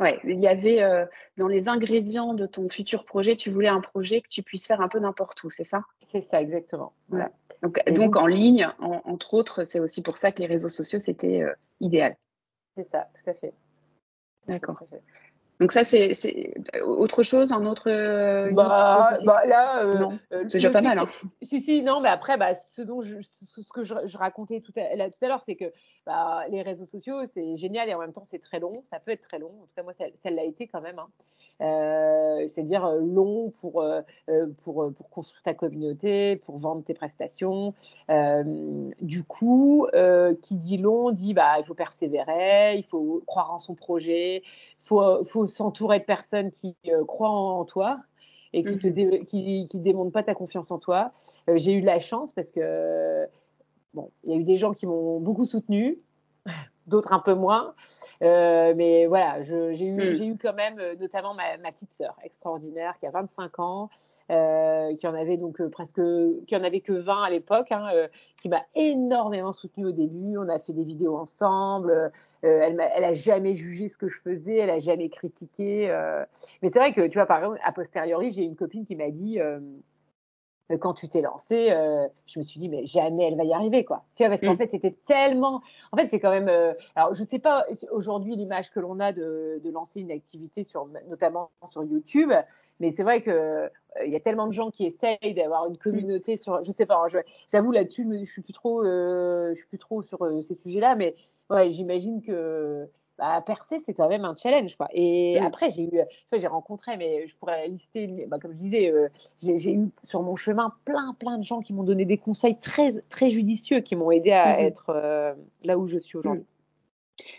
Ouais, il y avait euh, dans les ingrédients de ton futur projet, tu voulais un projet que tu puisses faire un peu n'importe où, c'est ça? C'est ça, exactement. Voilà. Donc, donc, en ligne, entre autres, c'est aussi pour ça que les réseaux sociaux, c'était euh, idéal. C'est ça, tout à fait. D'accord. Donc ça, c'est autre chose, un autre. Euh, bah, bah, là, euh, non, c'est déjà pas mal. Hein. Si, si, non, mais après, bah, ce dont je, ce que je, racontais tout à, là, tout à l'heure, c'est que bah, les réseaux sociaux, c'est génial et en même temps, c'est très long. Ça peut être très long. En tout cas, moi, ça, l'a été quand même. Hein. Euh, c'est-à-dire euh, long pour, euh, pour, pour, construire ta communauté, pour vendre tes prestations. du coup, qui dit long dit bah, il faut persévérer, il faut croire en son projet, faut, faut s'entourer de personnes qui croient en, toi et qui ne mmh qui, qui démontrent pas ta confiance en toi. J'ai eu de la chance parce que bon, il y a eu des gens qui m'ont beaucoup soutenu, d'autres un peu moins. Euh, mais voilà, j'ai eu, hmm. eu, quand même, euh, notamment ma, ma, petite sœur extraordinaire qui a 25 ans, euh, qui en avait donc euh, presque, qui en avait que 20 à l'époque, hein, euh, qui m'a énormément soutenue au début. On a fait des vidéos ensemble. Elle, a, elle a jamais jugé ce que je faisais, elle a jamais critiqué. mais c'est vrai que, tu vois, par exemple, a posteriori, j'ai une copine qui m'a dit euh, quand tu t'es lancé, euh, je me suis dit, mais jamais elle va y arriver, quoi. Tu vois, parce qu'en mm. fait, c'était tellement. En fait, c'est quand même. Euh, alors, je sais pas aujourd'hui l'image que l'on a de, de, lancer une activité, sur, notamment sur YouTube, mais c'est vrai que il y a tellement de gens qui essayent d'avoir une communauté sur. Je sais pas, hein, j'avoue là-dessus, je suis plus trop, je suis plus trop sur ces sujets-là, mais ouais, j'imagine que bah, percer, c'est quand même un challenge. Quoi. Et après, j'ai eu, j'ai rencontré, mais je pourrais lister, bah, comme je disais, euh, j'ai eu sur mon chemin plein, plein de gens qui m'ont donné des conseils très, très judicieux, qui m'ont aidé à mmh être euh, là où je suis aujourd'hui.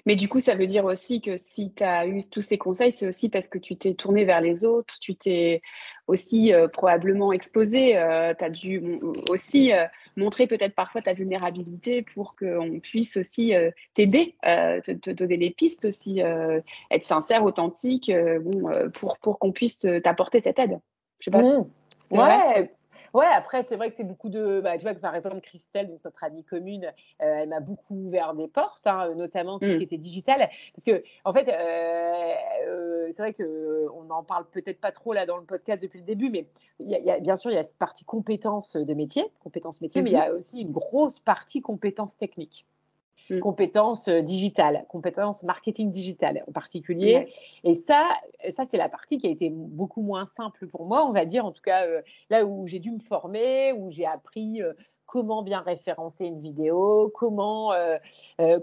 Mais du coup, ça veut dire aussi que si tu as eu tous ces conseils, c'est aussi parce que tu t'es tourné vers les autres, tu t'es aussi euh, probablement exposé, euh, tu as dû aussi euh, montrer peut-être parfois ta vulnérabilité pour qu'on puisse aussi t'aider, te, te, donner des pistes aussi, être sincère, authentique, bon, pour, pour qu'on puisse t'apporter cette aide. Je sais pas. Mmh. Ouais, Ouais, après, c'est vrai que c'est beaucoup de. Bah, tu vois que par exemple, Christelle, donc notre amie commune, euh, elle m'a beaucoup ouvert des portes, hein, notamment tout ce mm. qui était digital. Parce que, en fait, euh, euh, c'est vrai qu'on n'en parle peut-être pas trop là dans le podcast depuis le début, mais y y a, bien sûr, il y a cette partie compétences de métier, compétences métier, mais il y a mm-hmm. aussi une grosse partie compétences techniques. Mm. compétences euh, digitales, compétences marketing digital en particulier. Et ça, ça c'est la partie qui a été beaucoup moins simple pour moi, on va dire, en tout cas euh, là où j'ai dû me former, où j'ai appris euh, comment bien référencer une vidéo, comment,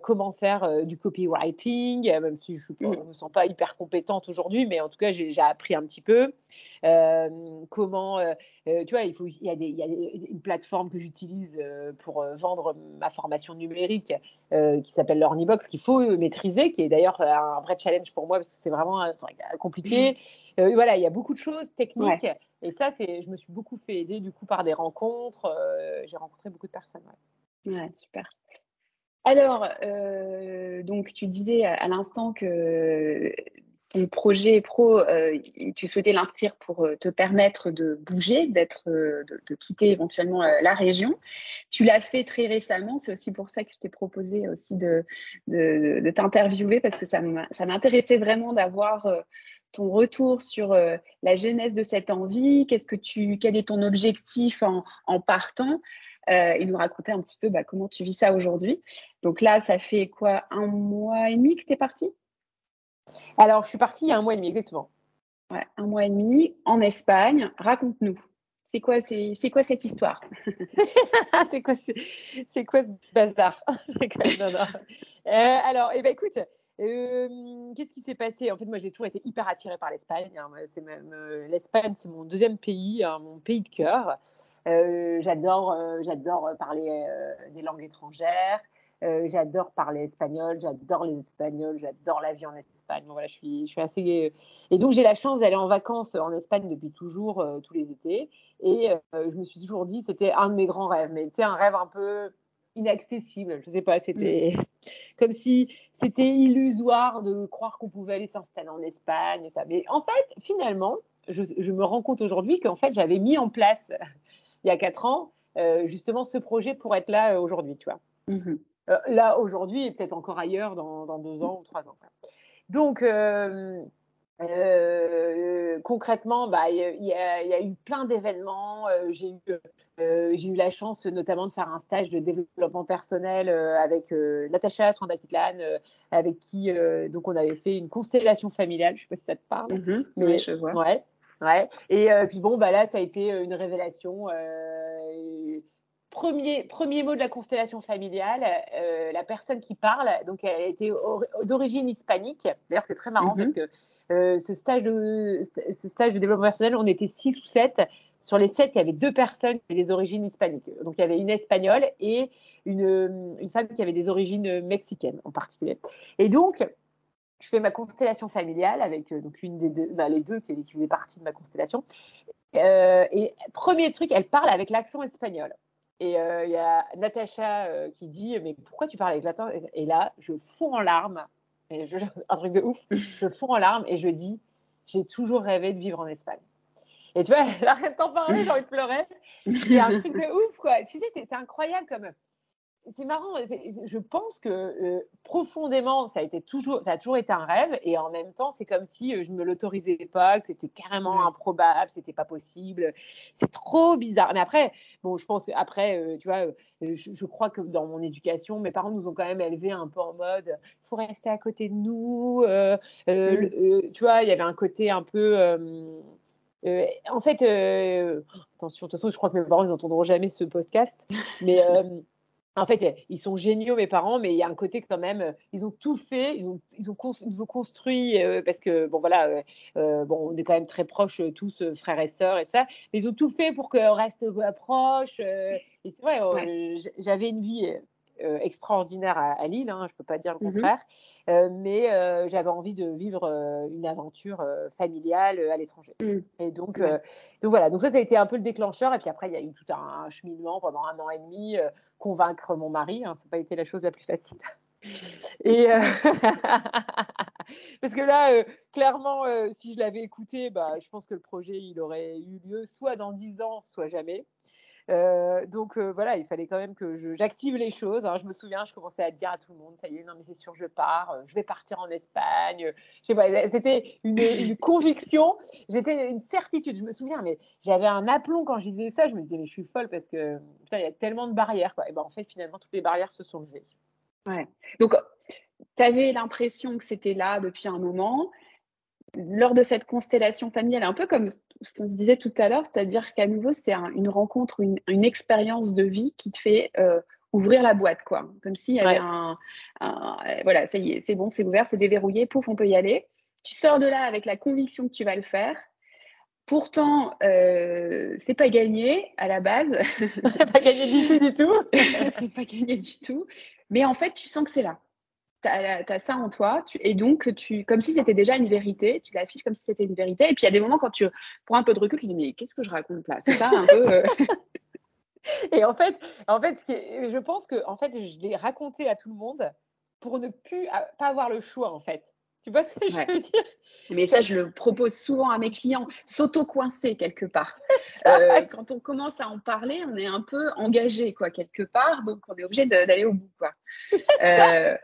comment faire du copywriting, même si je ne mm. me sens pas hyper compétente aujourd'hui, mais en tout cas, j'ai appris un petit peu. Euh, comment, euh, euh, tu vois, il, faut, il, y a des, il y a une plateforme que j'utilise pour vendre ma formation numérique qui s'appelle Learnybox qu'il faut maîtriser, qui est d'ailleurs un vrai challenge pour moi parce que c'est vraiment compliqué. voilà, il y a beaucoup de choses techniques. Et ça, c'est, je me suis beaucoup fait aider du coup par des rencontres. j'ai rencontré beaucoup de personnes. Ouais, super. Alors, donc tu disais à l'instant que ton projet pro, euh, tu souhaitais l'inscrire pour euh, te permettre de bouger, d'être, euh, de, quitter éventuellement la région. Tu l'as fait très récemment. C'est aussi pour ça que je t'ai proposé aussi de, de, de t'interviewer parce que ça m'intéressait vraiment d'avoir ton retour sur la genèse de cette envie? Qu'est-ce que tu, quel est ton objectif en, en partant? Et nous raconter un petit peu bah, comment tu vis ça aujourd'hui. Donc là, ça fait quoi, un mois et demi que tu es partie? Alors, je suis partie il y a un mois et demi, exactement. Ouais, un mois et demi en Espagne. Raconte-nous. C'est quoi, c'est, quoi cette histoire? C'est, quoi, c'est, quoi ce bazar? Euh, Alors, eh ben, écoute, euh, qu'est-ce qui s'est passé? En fait, moi, j'ai toujours été hyper attirée par l'Espagne. Hein. Euh, L'Espagne, c'est mon deuxième pays, hein, mon pays de cœur. j'adore, j'adore parler des langues étrangères. j'adore parler espagnol. J'adore les Espagnols. J'adore la vie en Espagne voilà, je suis, je suis assez. Et donc, j'ai la chance d'aller en vacances en Espagne depuis toujours, euh, tous les étés. Et euh, je me suis toujours dit, c'était un de mes grands rêves, mais c'était un rêve un peu inaccessible. Je sais pas, c'était mm. comme si c'était illusoire de croire qu'on pouvait aller s'installer en Espagne. Ça. Mais en fait, finalement, je, je me rends compte aujourd'hui qu'en fait, j'avais mis en place il y a quatre ans euh, justement ce projet pour être là aujourd'hui, tu vois. Mm-hmm. là aujourd'hui et peut-être encore ailleurs dans, dans, deux ans ou trois ans. Donc, euh, euh, concrètement, bah, il y, a eu plein d'événements. Euh, j'ai eu, la chance notamment de faire un stage de développement personnel avec Natacha Swandatitlan, avec qui donc on avait fait une constellation familiale. Je ne sais pas si ça te parle. Mm-hmm. mais je vois. Ouais, ouais. Et puis bon, bah là, ça a été une révélation premier, premier mot de la constellation familiale, euh, la personne qui parle, donc elle était d'origine hispanique. D'ailleurs, c'est très marrant parce mhm. que euh, ce, stage de, ce stage de développement personnel, on était six ou sept. Sur les sept, il y avait deux personnes qui avaient des origines hispaniques. Donc, il y avait une espagnole et une, une femme qui avait des origines mexicaines en particulier. Et donc, je fais ma constellation familiale avec euh, donc une des deux, bah, les deux qui, qui faisaient partie de ma constellation. et premier truc, elle parle avec l'accent espagnol. Et euh, il y a Natacha euh, qui dit Mais pourquoi tu parles avec l'accent? Et là, je fonds en larmes. Un truc de ouf. Je fonds en larmes et je dis J'ai toujours rêvé de vivre en Espagne. Et tu vois, là, rien de t'en parler, j'ai envie de pleurer. C'est un truc de ouf, quoi. Tu sais, c'est incroyable comme c'est marrant. Je pense que euh, profondément, ça a été toujours, ça a toujours été un rêve, et en même temps, c'est comme si euh, je me l'autorisais pas, que c'était carrément improbable, c'était pas possible. C'est trop bizarre. Mais après, bon, je pense qu'après, euh, tu vois, je, crois que dans mon éducation, mes parents nous ont quand même élevés un peu en mode, il faut rester à côté de nous. Mm. tu vois, il y avait un côté un peu. En fait, attention, de toute façon, je crois que mes parents ils n'entendront jamais ce podcast, mais en fait, ils sont géniaux, mes parents, mais il y a un côté quand même, euh, ils ont tout fait, ils, ont, ils, ont, ont construit, euh, parce que, bon, voilà, euh, bon, on est quand même très proches, tous frères et sœurs et tout ça, mais ils ont tout fait pour qu'on reste proches. et c'est vrai, j'avais une vie euh, extraordinaire à, Lille, hein, je ne peux pas dire le Mhm. contraire, euh, mais euh, j'avais envie de vivre euh, une aventure euh, familiale euh, à l'étranger. Mm. Et donc, euh, donc voilà, donc ça, ça a été un peu le déclencheur. Et puis après, il y a eu tout un, cheminement pendant un an et demi, euh, convaincre mon mari, hein, ça n'a pas été la chose la plus facile. Et euh, parce que là, euh, clairement, euh, si je l'avais écouté, bah, je pense que le projet, il aurait eu lieu soit dans 10 ans, soit jamais. Euh, donc euh, voilà, il fallait quand même que j'active les choses. hein. Je me souviens, je commençais à dire à tout le monde, ça y est, non mais c'est sûr, je pars, euh, je vais partir en Espagne. Je sais pas, c'était une, conviction, j'étais une certitude. Je me souviens, mais j'avais un aplomb quand je disais ça. Je me disais, mais je suis folle parce que il y a tellement de barrières. Et ben en fait, finalement, toutes les barrières se sont levées. Ouais. Donc, tu avais l'impression que c'était là depuis un moment. Lors de cette constellation familiale, un peu comme ce qu'on se disait tout à l'heure, c'est-à-dire qu'à nouveau, c'est un- une rencontre, une, une expérience de vie qui te fait euh, ouvrir la boîte, quoi. Comme s'il y avait Ouais. un, un- euh, Voilà, ça y est, c'est bon, c'est ouvert, c'est déverrouillé, pouf, on peut y aller. Tu sors de là avec la conviction que tu vas le faire. Pourtant, euh, c'est pas gagné à la base. pas gagné du tout, du tout. c'est pas gagné du tout. Mais en fait, tu sens que c'est là. Tu as, ça en toi. Tu, et donc, tu, comme si c'était déjà une vérité, tu l'affiches comme si c'était une vérité. Et puis, il y a des moments quand tu prends un peu de recul, tu te dis, mais qu'est-ce que je raconte là? C'est ça un peu. euh, Et en fait, en fait, je pense que en fait, je l'ai raconté à tout le monde pour ne plus à- pas avoir le choix, en fait. Tu vois ce que Ouais. je veux dire? Mais ça, je le propose souvent à mes clients, s'auto-coincer quelque part. Euh, quand on commence à en parler, on est un peu engagé, quoi, quelque part. Donc, on est obligé d'aller au bout, quoi. Euh,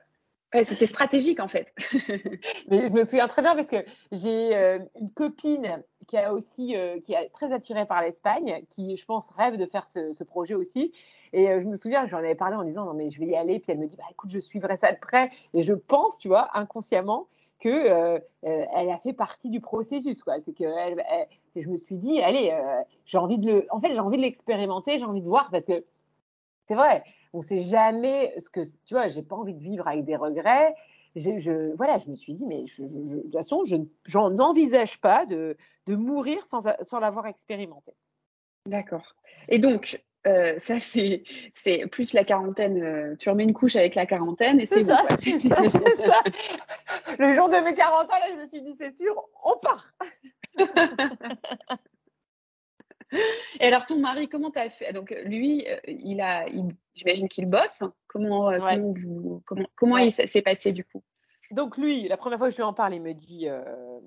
C'était stratégique, en fait. Mais je me souviens très bien parce que j'ai euh, une copine qui a aussi, euh, qui est très attirée par l'Espagne, qui, je pense, rêve de faire ce, projet aussi. Et euh, je me souviens, j'en avais parlé en disant non mais je vais y aller. Puis elle me dit bah écoute, je suivrai ça de près. Et je pense, tu vois, inconsciemment que elle a fait partie du processus quoi. C'est que elle, je me suis dit allez, j'ai envie de le, en fait j'ai envie de l'expérimenter, j'ai envie de voir parce que c'est vrai, on sait jamais ce que tu vois. J'ai pas envie de vivre avec des regrets je, voilà, je me suis dit, mais je, de toute façon, je n'envisage pas de, de mourir sans, l'avoir expérimenté. D'accord. Et donc, euh, ça, c'est, c'est plus la quarantaine. euh, tu remets une couche avec la quarantaine et c'est bon. ça, quoi. c'est ça, c'est ça. Le jour de mes 40 ans, là, je me suis dit, c'est sûr, on part. Et alors, ton mari, comment t'as fait? Donc, lui, euh, il a, j'imagine qu'il bosse. Comment, euh, Ouais. comment, vous, comment, comment Ouais. il s'est passé du coup? Donc, lui, la première fois que je lui en parle, il me dit, euh,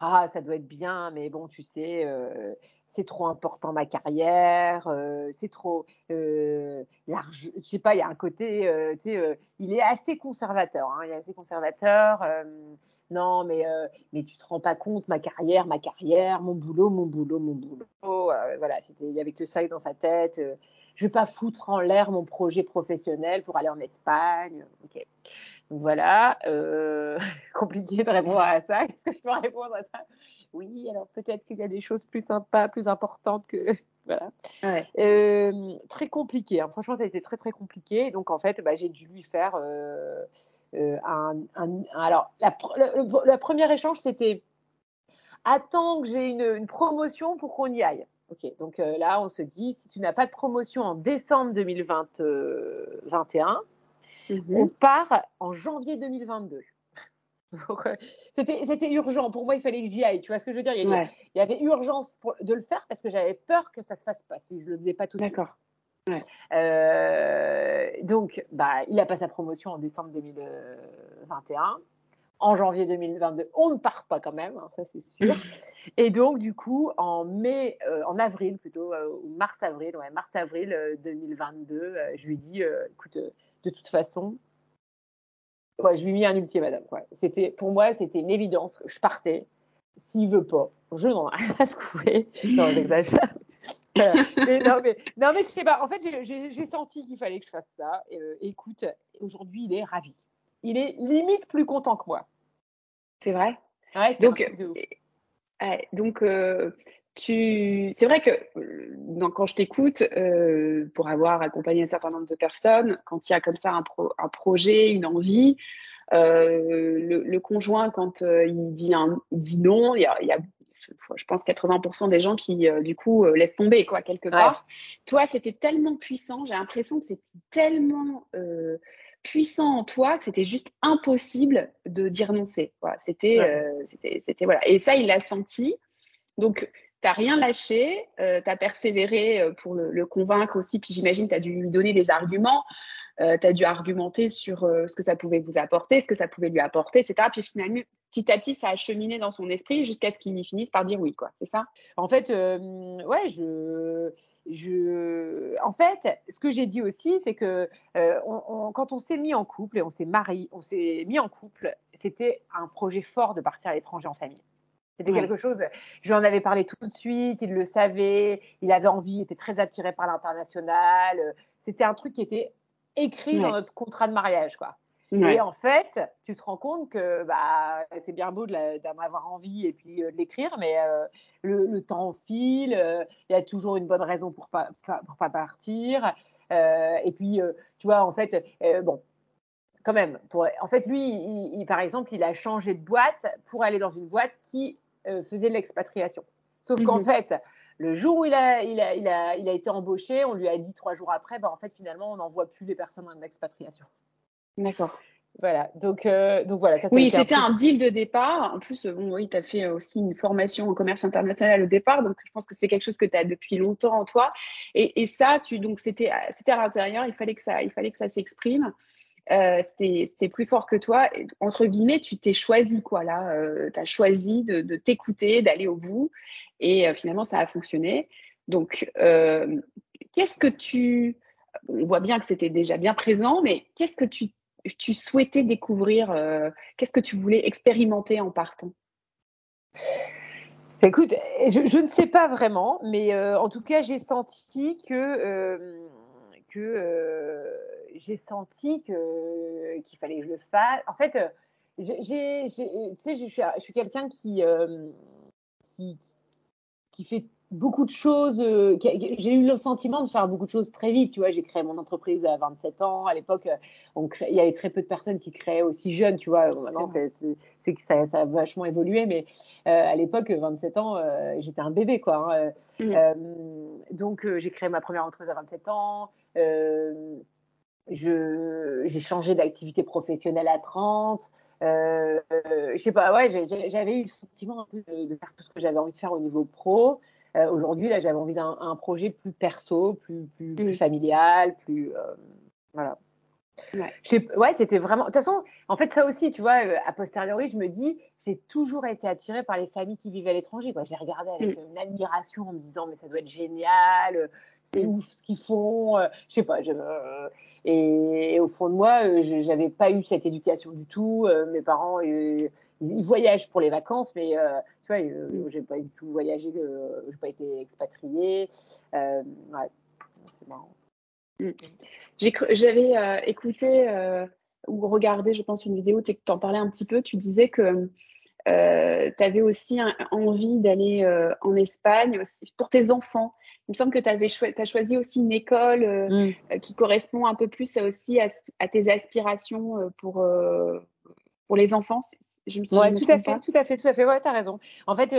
ah, ça doit être bien, mais bon, tu sais, euh, c'est trop important ma carrière, euh, c'est trop euh, large. Je sais pas, il y a un côté, tu sais, il est assez conservateur. hein, il est assez conservateur. Euh, non, mais, euh, mais tu te rends pas compte, ma carrière, ma carrière, mon boulot, mon boulot, mon boulot. Euh, voilà, il y avait que ça dans sa tête. euh, je vais pas foutre en l'air mon projet professionnel pour aller en Espagne. Ok. Donc voilà, euh, compliqué de répondre à ça. Qu'est-ce que je peux répondre à ça? Oui, alors peut-être qu'il y a des choses plus sympas, plus importantes que. Voilà. Ouais. Euh, très compliqué. hein. Franchement, ça a été très très compliqué. Donc en fait, bah, j'ai dû lui faire euh, euh, un, un- un- Alors la, le- première échange, c'était attends que j'ai une, une promotion pour qu'on y aille. Ok. Donc euh, là, on se dit si tu n'as pas de promotion en décembre 2021, Mhm. on part en janvier 2022. Donc, euh, C'était c'était urgent. Pour moi, il fallait que j'y aille. Tu vois ce que je veux dire? Il y, avait, Ouais, il y avait urgence pour- de le faire parce que j'avais peur que ça se fasse pas si je le faisais pas tout de suite. d'accord. Euh, donc, bah, il n'a pas sa promotion en décembre 2021. En janvier 2022, on ne part pas quand même, hein, ça c'est sûr. Et donc, du coup, en mai, euh, en avril plutôt, euh, ou mars-avril, ouais, mars-avril euh, 2022, euh, je lui euh, écoute, de toute façon, ouais, je lui ai mis un ultimatum. Quoi. C'était, pour moi, c'était une évidence. Je partais. S'il veut pas, je n'en ai rien à secouer. Non, j'exagère. Voilà. Mais non, mais, non, mais je sais pas. En fait, j'ai- senti qu'il fallait que je fasse ça. Et, euh, écoute, aujourd'hui, il est ravi. Il est limite plus content que moi. C'est vrai. Ouais, Donc. Ouais, donc, euh, tu... c'est vrai que euh, donc, quand je t'écoute, euh, pour avoir accompagné un certain nombre de personnes, quand il y a comme ça un, pro- un projet, une envie, euh, le, le conjoint, quand euh, il, dit un, il dit non, il y a, il y a je pense 80% des gens qui du coup laissent tomber quoi quelque part. Toi, c'était tellement puissant. J'ai l'impression que c'était tellement puissant en toi que c'était juste impossible de dire non. C'était, c'était, c'était voilà. Et ça, il l'a senti. Donc, t'as rien lâché, euh, tu as persévéré euh, pour le, convaincre aussi, puis j'imagine tu as dû lui donner des arguments, euh, tu as dû argumenter sur euh, ce que ça pouvait vous apporter, ce que ça pouvait lui apporter, etc. Puis finalement, petit à petit, ça a cheminé dans son esprit jusqu'à ce qu'il finisse par dire oui, quoi. C'est ça? En fait, ouais, je, je, en fait, ce que j'ai dit aussi, c'est que quand on s'est mis en couple et on s'est marié, on s'est mis en couple, c'était un projet fort de partir à l'étranger en famille. C'était quelque chose, je lui en avais parlé tout de suite, il le savait, il avait envie, il était très attiré par l'international. C'était un truc qui était écrit dans notre contrat de mariage, quoi. Et en fait, tu te rends compte que bah, c'est bien beau d'en avoir envie et puis euh, de l'écrire, mais euh, le, temps file, euh, il y a toujours une bonne raison pour pas, pour pas partir. et puis, tu vois, en fait, bon, quand même, pour, en fait, lui, il, par exemple, il a changé de boîte pour aller dans une boîte qui faisait de l'expatriation. Sauf qu'en mhm. fait, le jour où il a, il, a, il, a, il a, été embauché, on lui a dit trois jours après, bah, en fait, finalement, on n'envoie plus les personnes en expatriation. D'accord. Voilà, donc, euh, donc voilà. Ça, oui, c'était un, deal de départ. En plus, bon, oui, tu as fait aussi une formation en commerce international au départ, donc je pense que c'est quelque chose que tu as depuis longtemps en toi. Et, et ça, tu, donc c'était à l'intérieur, il fallait que ça, il fallait que ça s'exprime. Euh, c'était plus fort que toi. Entre guillemets, tu t'es choisi, quoi, là. Euh, tu as choisi de, de t'écouter, d'aller au bout. Et euh, finalement, ça a fonctionné. Donc, euh, qu'est-ce que tu. On voit bien que c'était déjà bien présent, mais qu'est-ce que tu, tu souhaitais découvrir euh, Qu'est-ce que tu voulais expérimenter en partant? Écoute, je, ne sais pas vraiment, mais en tout cas, j'ai senti que. que j'ai senti que qu'il fallait que je le fasse. En fait, j'ai, je suis, suis quelqu'un qui, euh, qui, qui fait beaucoup de choses. Euh, j'ai eu le sentiment de faire beaucoup de choses très vite. Tu vois, j'ai créé mon entreprise à 27 ans. À l'époque, il y avait très peu de personnes qui créaient aussi jeunes. Tu vois, maintenant c'est que ça, ça, a vachement évolué, mais euh, à l'époque, 27 ans, euh, j'étais un bébé, quoi. Hein. Mmh. donc, j'ai créé ma première entreprise à 27 ans j'ai changé d'activité professionnelle à 30. Euh, je sais pas, ouais, j'avais eu le sentiment un peu de, faire tout ce que j'avais envie de faire au niveau pro. Euh, Aujourd'hui, là, j'avais envie d'un projet plus perso, plus, plus, plus familial, plus. Euh, voilà. Ouais, ouais c'était vraiment. De toute façon, en fait, ça aussi, tu vois, euh, a posteriori, je me dis, j'ai toujours été attirée par les familles qui vivent à l'étranger. Je les regardais avec mm. une admiration en me disant, mais ça doit être génial, c'est mm. ouf ce qu'ils font. je sais pas, je, et, au fond de moi, euh, je n'avais pas eu cette éducation du tout. Euh, mes parents, euh, ils, voyagent pour les vacances, mais tu vois, mm. j'ai pas du tout voyagé, j'ai pas été expatriée. ouais, c'est marrant. Mm. J'avais écouté ou regardé, je pense, une vidéo, tu en parlais un petit peu. Tu disais que euh, tu avais aussi envie d'aller en Espagne aussi, pour tes enfants il me semble que tu as choisi aussi une école euh, mm. euh, qui correspond un peu plus aussi à, tes aspirations euh, pour, pour les enfants. Je me suis ouais, tout, à fait, tout à fait, tout à fait. Ouais, tu as raison. En fait,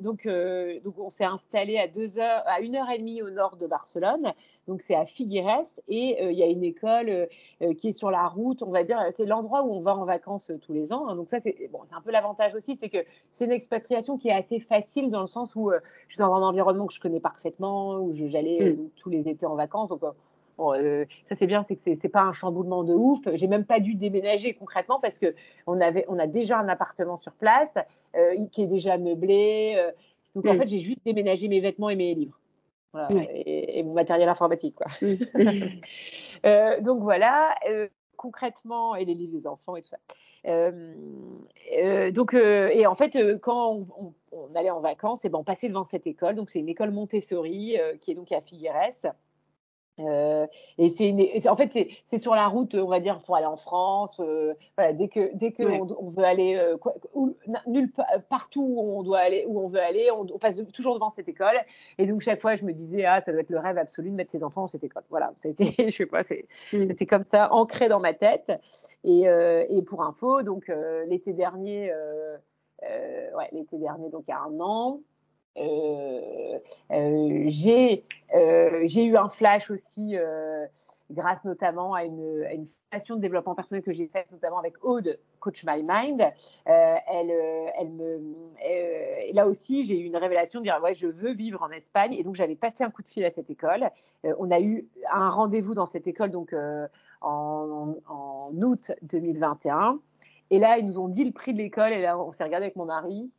donc, donc, on s'est installé à deux heures, à une heure et demie au nord de Barcelone. Donc, c'est à Figueres et il y a une école qui est sur la route. On va dire, c'est l'endroit où on va en vacances tous les ans. Hein. Donc, ça, c'est bon, un peu l'avantage aussi, c'est que c'est une expatriation qui est assez facile dans le sens où je suis dans un environnement que je connais parfaitement, où j'allais mm. tous les étés en vacances. Donc, Bon, euh, ça c'est bien, c'est que c'est pas un chamboulement de ouf. J'ai même pas dû déménager concrètement parce que on avait, on a déjà un appartement sur place euh, qui est déjà meublé. Euh, donc en fait, j'ai juste déménagé mes vêtements et mes livres. Voilà, et, mon matériel informatique. Quoi. Donc voilà, concrètement, et les livres des enfants et tout ça. donc, et en fait, quand on, on, allait en vacances, et ben, on passait devant cette école. Donc, c'est une école Montessori qui est donc à Figueres. Euh, et c'est en fait c'est sur la route on va dire pour aller en France euh, voilà dès que dès que on, veut aller euh, quoi, nulle partout où on doit aller où on veut aller on, passe toujours devant cette école et donc chaque fois je me disais ah ça doit être le rêve absolu de mettre ses enfants dans cette école voilà c'était je sais pas mm. c'était comme ça ancré dans ma tête et, et pour info donc l'été dernier ouais, l'été dernier, donc il y a un an. J'ai eu un flash aussi grâce notamment à une, à de développement personnel que j'ai faite, notamment avec Aude, Coach My Mind. Euh, euh, euh, là aussi, j'ai eu une révélation de dire ouais, je veux vivre en Espagne. Et donc, j'avais passé un coup de fil à cette école. on a eu un rendez-vous dans cette école donc en, en, août 2021. Et là, ils nous ont dit le prix de l'école. Et là, on s'est regardé avec mon mari.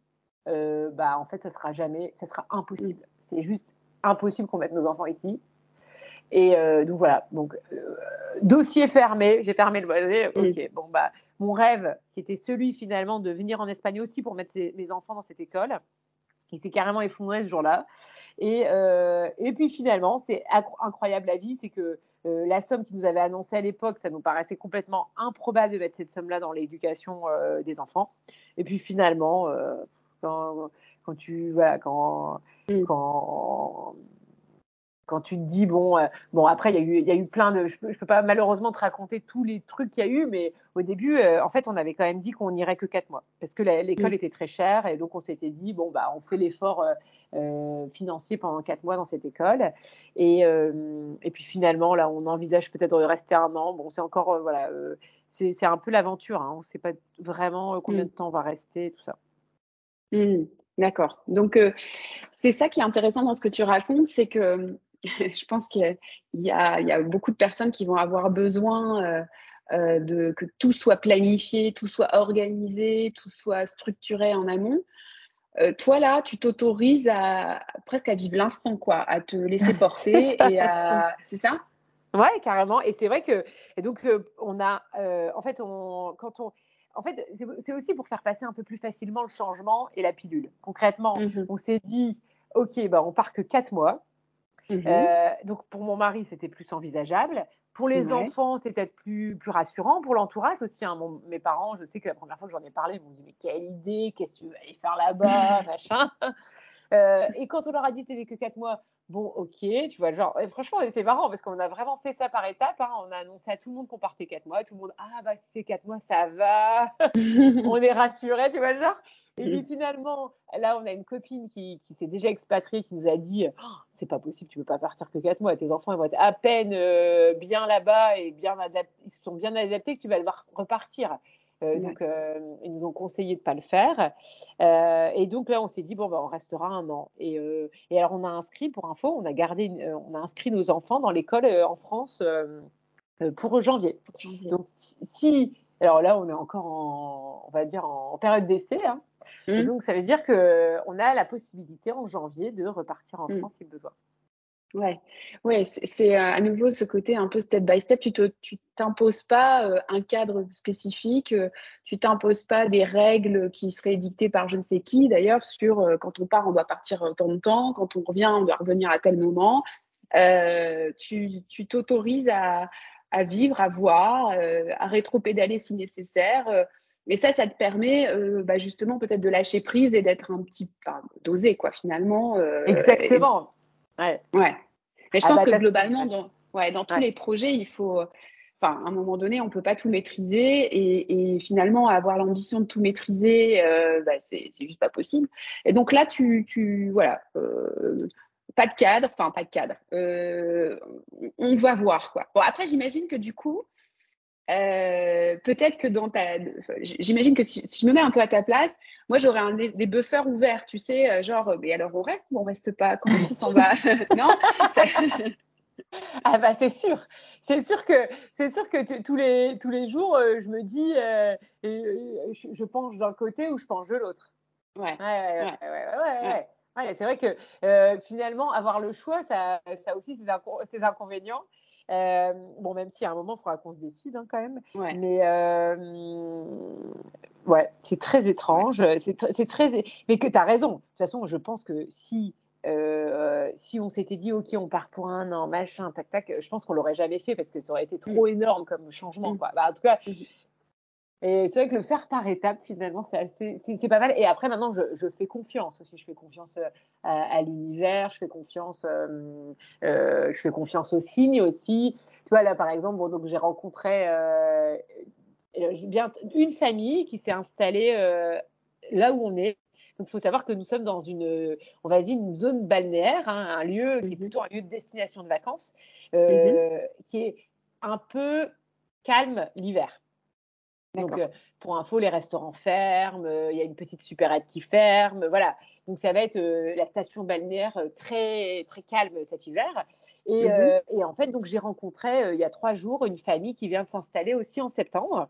Bah, en fait, ça sera jamais, ça sera impossible. C'est juste impossible qu'on mette nos enfants ici. Et euh, donc voilà, donc euh, dossier fermé, j'ai fermé le dossier. Ok, bon bah mon rêve, qui était celui finalement de venir en Espagne aussi pour mettre mes enfants dans cette école, il s'est carrément effondré ce jour-là. Et, euh, et puis finalement, c'est incroyable la vie, c'est que euh, la somme qui nous avait annoncée à l'époque, ça nous paraissait complètement improbable de mettre cette somme-là dans l'éducation euh, des enfants. Et puis finalement, euh, quand, quand, tu voilà, quand, mm. quand quand tu te dis bon euh, bon après il y a eu il y a eu plein de je peux, peux pas malheureusement te raconter tous les trucs qu'il y a eu mais au début euh, en fait on avait quand même dit qu'on n'irait que quatre mois parce que l'école était très chère et donc on s'était dit bon bah on fait l'effort euh, financier pendant quatre mois dans cette école et et puis finalement là on envisage peut-être de rester un an bon c'est encore voilà c'est un peu l'aventure hein. on ne sait pas vraiment combien de mm. temps on va rester tout ça mm. D'accord. Donc, c'est ça qui est intéressant dans ce que tu racontes, c'est que je pense qu'il y, a beaucoup de personnes qui vont avoir besoin euh, euh, de que tout soit planifié, tout soit organisé, tout soit structuré en amont. Euh, toi là, tu t'autorises à presque à vivre l'instant, quoi, à te laisser porter et à, c'est ça? Ouais, carrément. Et c'est vrai que et donc on a, en fait, on, quand on en fait, c'est aussi pour faire passer un peu plus facilement le changement et la pilule. Concrètement, mmh on s'est dit, OK, bah, on part que quatre mois. Mmh euh, donc pour mon mari, c'était plus envisageable. Pour les enfants, c'était peut-être plus, plus rassurant. Pour l'entourage aussi, hein, mes parents, je sais que la première fois que j'en ai parlé, ils m'ont dit Mais quelle idée, qu'est-ce que tu vas aller faire là-bas, machin. Euh, et quand on leur a dit c'était que 4 mois, bon, ok, tu vois, genre, franchement, c'est marrant parce qu'on a vraiment fait ça par étapes. Hein. On a annoncé à tout le monde qu'on partait 4 mois. Tout le monde, ah, bah, si c'est 4 mois, ça va. on est rassuré, tu vois, genre. Et puis finalement, là, on a une copine qui, qui s'est déjà expatriée, qui nous a dit oh, c'est pas possible, tu peux pas partir que 4 mois. Tes enfants ils vont être à peine euh, bien là-bas et bien ils se sont bien adaptés que tu vas devoir repartir. Euh, Donc, euh, ils nous ont conseillé de pas le faire. Euh, et donc là, on s'est dit bon, bah, on restera un an. Et, et, alors, on a inscrit, pour info, on a gardé, on a inscrit nos enfants dans l'école en France pour janvier. janvier. Donc, si, alors là, on est encore en, on va dire en, période d'essai. Hein, Mmh. donc, ça veut dire qu'on a la possibilité en janvier de repartir en mmh. France si besoin. Ouais, ouais, c'est euh, à nouveau ce côté un peu step by step. Tu te, t'imposes pas euh, un cadre spécifique, euh, tu t'imposes pas des règles qui seraient dictées par je ne sais qui. D'ailleurs, sur quand on part, on doit partir tant de temps, quand on revient, on doit revenir à tel moment. tu, tu t'autorises à, à vivre, à voir, à rétro-pédaler si nécessaire. Mais ça, ça te permet euh, bah, justement peut-être de lâcher prise et d'être un petit, enfin, d'oser quoi finalement. Euh, Exactement. Ouais. ouais. Mais je ah pense bah, que globalement, dans, ouais, dans tous les projets, il faut, enfin, à un moment donné, on peut pas tout maîtriser et, et finalement avoir l'ambition de tout maîtriser, euh, bah, c'est juste pas possible. Et donc là, tu, tu voilà. Euh, pas de cadre, enfin pas de cadre. Euh, on va voir quoi. Bon après j'imagine que du coup, euh, peut-être que dans ta. J'imagine que si, je me mets un peu à ta place, moi j'aurais des, buffers ouverts, tu sais, euh, genre, mais alors on reste ou on reste pas? Comment est-ce qu'on s'en va? Non? Ah bah c'est sûr, c'est sûr que c'est sûr que tous les tous les jours, euh, je me dis, je, je, penche d'un côté ou je penche de l'autre. Ouais. Ouais, ouais, ouais, ouais, c'est vrai que finalement avoir le choix, ça, ça a aussi ses inconvénients. Euh, bon, même si à un moment, il faudra qu'on se décide hein, quand même. Mais euh, ouais, c'est très étrange. C'est très. Mais que tu as raison. De toute façon, je pense que si. Euh, si on s'était dit ok on part pour un an machin tac tac je pense qu'on l'aurait jamais fait parce que ça aurait été trop mm. énorme comme changement mm. quoi. Bah, en tout cas mm. Et c'est vrai que le faire par étapes, finalement, c'est c'est pas mal. Et après, maintenant, je, je, fais confiance aussi. Je fais confiance euh, à, à l'univers, je fais confiance, euh, euh, je fais confiance aux signes aussi. Tu vois, là, par exemple, bon, donc j'ai rencontré euh, bien une famille qui s'est installée là où on est. Donc, il faut savoir que nous sommes dans une, on va dire, une zone balnéaire, hein, un lieu qui est mhm. plutôt un lieu de destination de vacances, mhm. qui est un peu calme l'hiver. Donc, euh, pour info, les restaurants ferment, il y a une petite supérette qui ferme, voilà. Donc, ça va être la station balnéaire très, très calme cet hiver. Et, et en fait, donc, j'ai rencontré il y a trois jours une famille qui vient de s'installer aussi en septembre.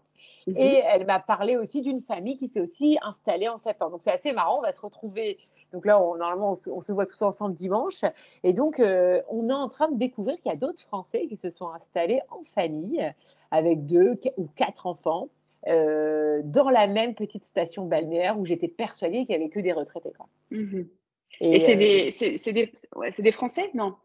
Mhm. Et elle m'a parlé aussi d'une famille qui s'est aussi installée en septembre. Donc c'est assez marrant, on va se retrouver. Donc là, normalement, on se, voit tous ensemble dimanche. Et donc, euh, on est en train de découvrir qu'il y a d'autres Français qui se sont installés en famille avec deux ou quatre enfants euh, dans la même petite station balnéaire où j'étais persuadée qu'il n'y avait que des retraités. Quoi. Mhm. Et, c'est euh, des, des, ouais, des, Français? Non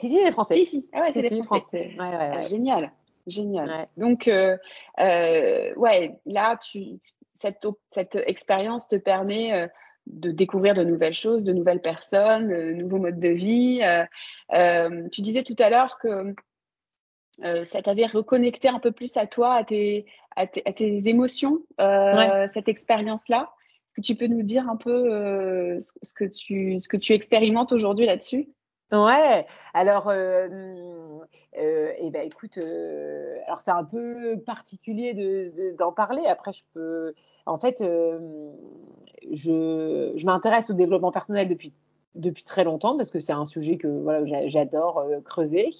Si, si, des Français. Si, si. Ah ouais, c'est des Français. Ouais, ah, génial. Génial. Donc, euh, euh, ouais, là, tu, cette, cette expérience te permet de découvrir de nouvelles choses, de nouvelles personnes, de nouveaux modes de vie. tu disais tout à l'heure que ça t'avait reconnecté un peu plus à toi, à tes, à tes, à tes émotions, cette expérience-là. Est-ce que tu peux nous dire un peu ce, que tu, ce que tu expérimentes aujourd'hui là-dessus? Ouais, alors, euh, euh, eh ben, écoute, euh, alors c'est un peu particulier d'en parler. Après, je peux, en fait, euh, je, je m'intéresse au développement personnel depuis depuis très longtemps parce que c'est un sujet que voilà, j'adore creuser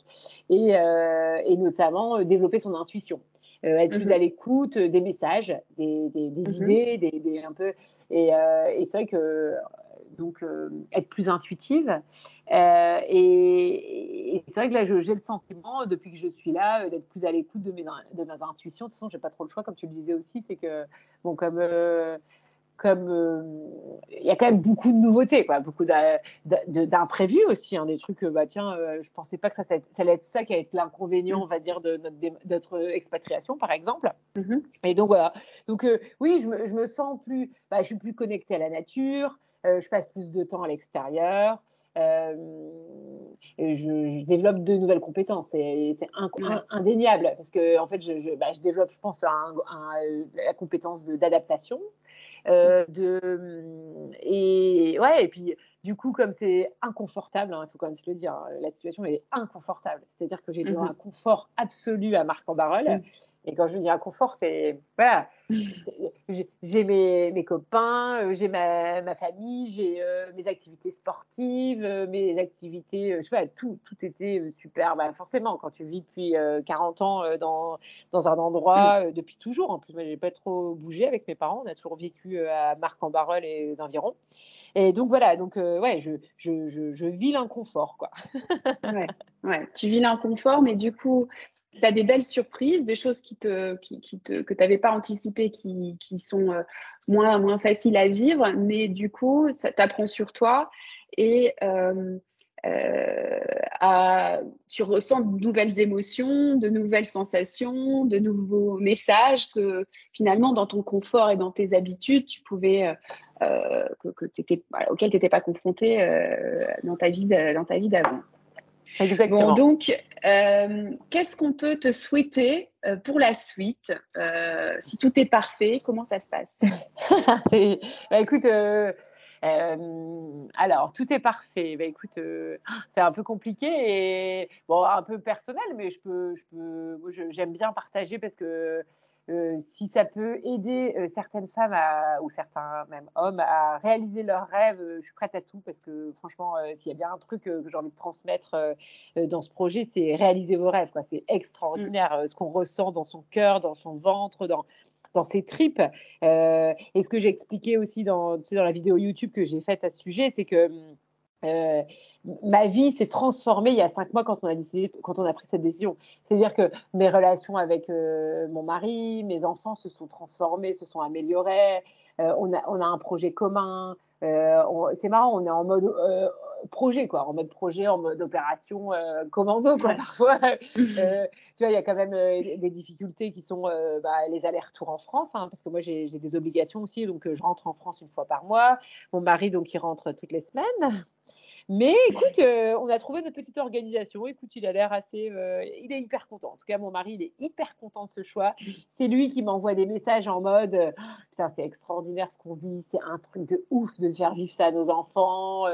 et, et notamment développer son intuition. être plus mmh à l'écoute des messages, des, des, des mmh idées, des, des, un peu. Et, et c'est vrai que donc être plus intuitive. Euh, et, c'est vrai que là, j'ai le sentiment, depuis que je suis là, euh, d'être plus à l'écoute de mes, de mes intuitions. De toute façon, j'ai pas trop le choix, comme tu le disais aussi, c'est que, bon, comme, euh, comme il y a quand même beaucoup de nouveautés, quoi, beaucoup d'imprévus aussi, hein, des trucs, bah tiens, je pensais pas que ça, ça, allait être ça qui allait être l'inconvénient, on va dire, de notre, notre expatriation, par exemple. Mm-hmm. Et donc voilà. Donc oui, je me, je me, sens plus, bah, je suis plus connectée à la nature, je passe plus de temps à l'extérieur. Euh, je, développe de nouvelles compétences. C'est indéniable parce que en fait, je, bah, développe, je pense, un, la compétence d'adaptation. Euh, de, et ouais, et puis du coup, comme c'est inconfortable, hein, il faut quand même se le dire, hein, la situation est inconfortable. C'est-à-dire que j'ai mmh un confort absolu à Marc en Barol. Mmh. Et quand je dis un confort, c'est voilà, j'ai mes, mes, copains, euh, j'ai ma, ma, famille, j'ai euh, mes activités sportives, euh, mes activités, je sais pas, tout, tout était super. Bah, forcément, quand tu vis depuis 40 ans dans, dans un endroit, mm. depuis toujours, en plus, moi, j'ai pas trop bougé avec mes parents, on a toujours vécu à Marc-en-Barœul et les environs. Et donc voilà, donc ouais, je, je, je, je vis l'inconfort, quoi. ouais, ouais, tu vis l'inconfort, mais du coup, tu as des belles surprises, des choses qui te, qui, te, que tu n'avais pas anticipées qui, sont euh, moins, moins faciles à vivre, mais du coup, ça t'apprend sur toi et euh, euh, tu ressens de nouvelles émotions, de nouvelles sensations, de nouveaux messages que finalement, dans ton confort et dans tes habitudes, tu pouvais. que, auxquels tu n'étais pas confronté dans ta vie d'avant. Exactement. Bon, donc, euh, qu'est-ce qu'on peut te souhaiter euh, pour la suite euh, Si tout est parfait, comment ça se passe? Bah, Écoute, alors, tout est parfait. Bah, écoute, c'est un peu compliqué et bon, un peu personnel, mais je peux, je peux, j'aime bien partager parce que euh, si ça peut aider euh, certaines femmes ou certains même hommes à réaliser leurs rêves, euh, je suis prête à tout parce que franchement, s'il y a bien un truc que j'ai envie de transmettre dans ce projet, c'est réaliser vos rêves. C'est extraordinaire ce qu'on ressent dans son cœur, dans son ventre, dans, dans ses tripes. et ce que j'ai expliqué aussi dans, dans la vidéo YouTube que j'ai faite à ce sujet, c'est que euh, ma vie s'est transformée il y a cinq mois quand on a décidé, quand on a pris cette décision. C'est-à-dire que mes relations avec euh, mon mari, mes enfants se sont transformés, se sont améliorés. Euh, on, a, on a un projet commun. c'est marrant, on est en mode projet, quoi, en mode projet, en mode opération commando, quoi. Parfois, tu vois, il y a quand même des difficultés qui sont bah, les allers-retours en France, hein, parce que moi j'ai des obligations aussi, donc je rentre en France une fois par mois. Mon mari, donc, il rentre toutes les semaines. Mais écoute, euh, on a trouvé notre petite organisation. Écoute, il a l'air assez. Euh, il est hyper content. En tout cas, mon mari, il est hyper content de ce choix. C'est lui qui m'envoie des messages en mode euh, Putain, c'est extraordinaire ce qu'on vit. C'est un truc de ouf de faire vivre ça à nos enfants.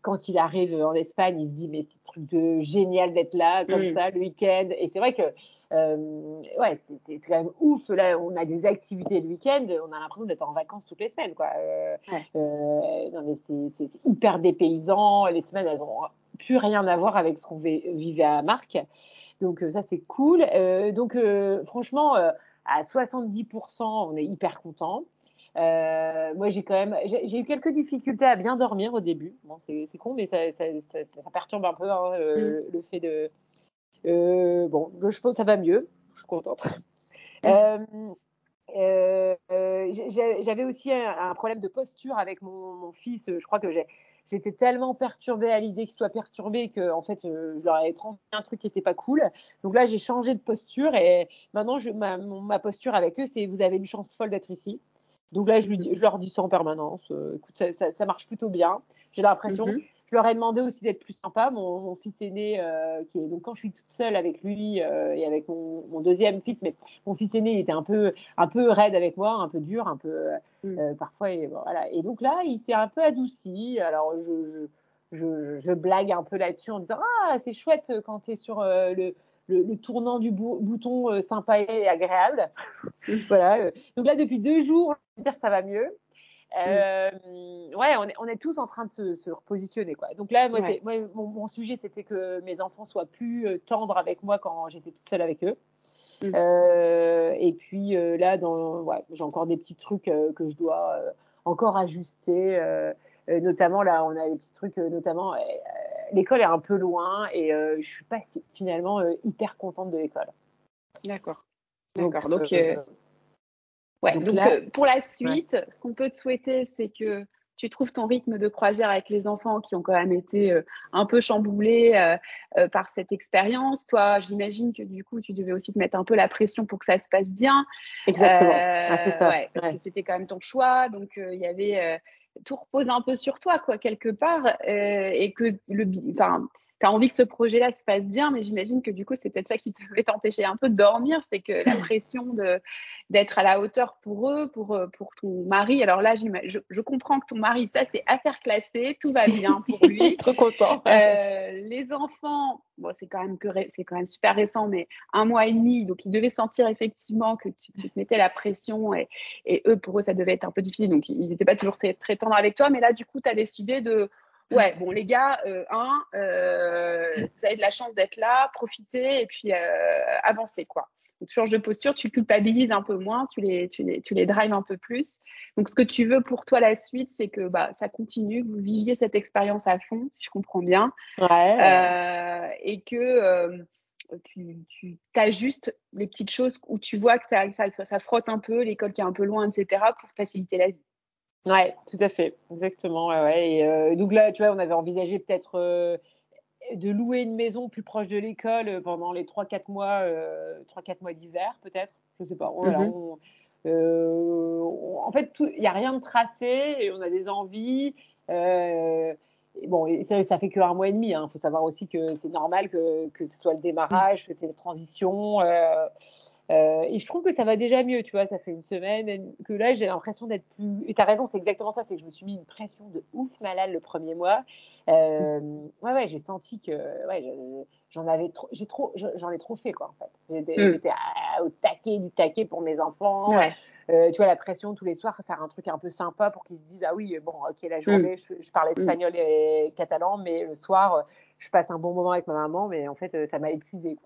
quand il arrive en Espagne, il se dit Mais c'est un truc de génial d'être là, comme mm. ça, le week-end. Et c'est vrai que ouais, c'est quand même ouf. Là, on a des activités le week-end, on a l'impression d'être en vacances toutes les semaines. Quoi. Euh, euh, c'est hyper dépaysant. Les semaines, elles n'ont plus rien à voir avec ce qu'on vivait à Marc. Donc, ça, c'est cool. donc, franchement, à 70%, on est hyper content. moi, j'ai quand même, j'ai eu quelques difficultés à bien dormir au début. Bon, c'est con, mais ça, ça, ça, perturbe un peu hein, mm. le fait de, euh, bon, je pense que ça va mieux. Je suis contente. Euh, euh, j'avais aussi un, problème de posture avec mon, fils. Je crois que j'étais tellement perturbée à l'idée qu'il soit perturbé que en fait je leur avais transmis un truc qui n'était pas cool. Donc là j'ai changé de posture et maintenant je, ma, posture avec eux c'est vous avez une chance folle d'être ici. Donc là je, lui, je, leur dis ça en permanence. écoute ça, ça, marche plutôt bien. J'ai l'impression. Mm-hmm. Je leur ai demandé aussi d'être plus sympa. Mon, fils aîné, euh, qui est donc quand je suis toute seule avec lui euh, et avec mon, deuxième fils, mais mon fils aîné il était un peu un peu raide avec moi, un peu dur, un peu mm. euh, parfois et voilà. Et donc là, il s'est un peu adouci. Alors je, je, je, blague un peu là-dessus en disant ah c'est chouette quand tu es sur le, le, tournant du bouton sympa et agréable. voilà. Donc là, depuis deux jours, je dire ça va mieux. Mm. Euh, ouais, on est, on est, tous en train de se, se repositionner. Quoi. Donc là, moi, moi mon, sujet, c'était que mes enfants soient plus euh, tendres avec moi quand j'étais toute seule avec eux. Mm. Euh, et puis là, ouais, j'ai encore des petits trucs que je dois encore ajuster. notamment, là, on a des petits trucs, notamment, l'école est un peu loin et je suis pas finalement hyper contente de l'école. D'accord. D'accord. Donc, Ouais, donc, euh, pour la suite, ce qu'on peut te souhaiter, c'est que tu trouves ton rythme de croisière avec les enfants qui ont quand même été euh, un peu chamboulés euh, par cette expérience. Toi, j'imagine que du coup, tu devais aussi te mettre un peu la pression pour que ça se passe bien. Exactement. Ah, ça. Ouais, parce que c'était quand même ton choix. Donc, il y avait tout repose un peu sur toi, quoi, quelque part. et que le, enfin, tu as envie que ce projet-là se passe bien, mais j'imagine que du coup, c'est peut-être ça qui devait t'empêcher un peu de dormir, c'est que la pression d'être à la hauteur pour eux, pour, euh, pour ton mari. Alors là, je, je comprends que ton mari, ça, c'est affaire classée, tout va bien pour lui. Trop content. Euh, les enfants, bon, c'est quand même que c'est quand même super récent, mais un mois et demi, donc ils devaient sentir effectivement que tu, te mettais la pression et, et, eux, pour eux, ça devait être un peu difficile, donc ils n'étaient pas toujours très, très tendres avec toi, mais là, du coup, tu as décidé de ouais, bon, les gars, euh, un, euh, vous avez de la chance d'être là, profitez et puis euh, avancez, quoi. Donc, tu changes de posture, tu culpabilises un peu moins, tu les, tu les, tu les drives un peu plus. Donc, ce que tu veux pour toi la suite, c'est que bah, ça continue, que vous viviez cette expérience à fond, si je comprends bien. Ouais. Euh, et que euh, tu, tu t'ajustes les petites choses où tu vois que ça, ça, ça frotte un peu, l'école qui est un peu loin, etc., pour faciliter la vie. Ouais, tout à fait, exactement. Ouais, Et, euh, donc là, tu vois, on avait envisagé peut-être euh, de louer une maison plus proche de l'école euh, pendant les 3-4 mois, euh, 3-4 mois d'hiver, peut-être. Je sais pas. Voilà, on, euh, en fait, il n'y a rien de tracé et on a des envies. bon, ça, ça fait que un mois et demi. Il hein. faut savoir aussi que c'est normal que, que ce soit le démarrage, que c'est la transition. Euh, et je trouve que ça va déjà mieux, tu vois. Ça fait une semaine que là, j'ai l'impression d'être plus. Et tu as raison, c'est exactement ça. C'est que je me suis mis une pression de ouf malade le premier mois. Euh, ouais, ouais, j'ai senti que ouais, j'en avais trop, j'ai trop, j'en ai trop fait quoi. En fait, j'étais mm. au taquet du taquet pour mes enfants. Euh, tu vois la pression tous les soirs, faire un truc un peu sympa pour qu'ils se disent ah oui bon ok la journée mm. je, parle mm. espagnol et catalan, mais le soir je passe un bon moment avec ma maman, mais en fait, ça m'a épuisé.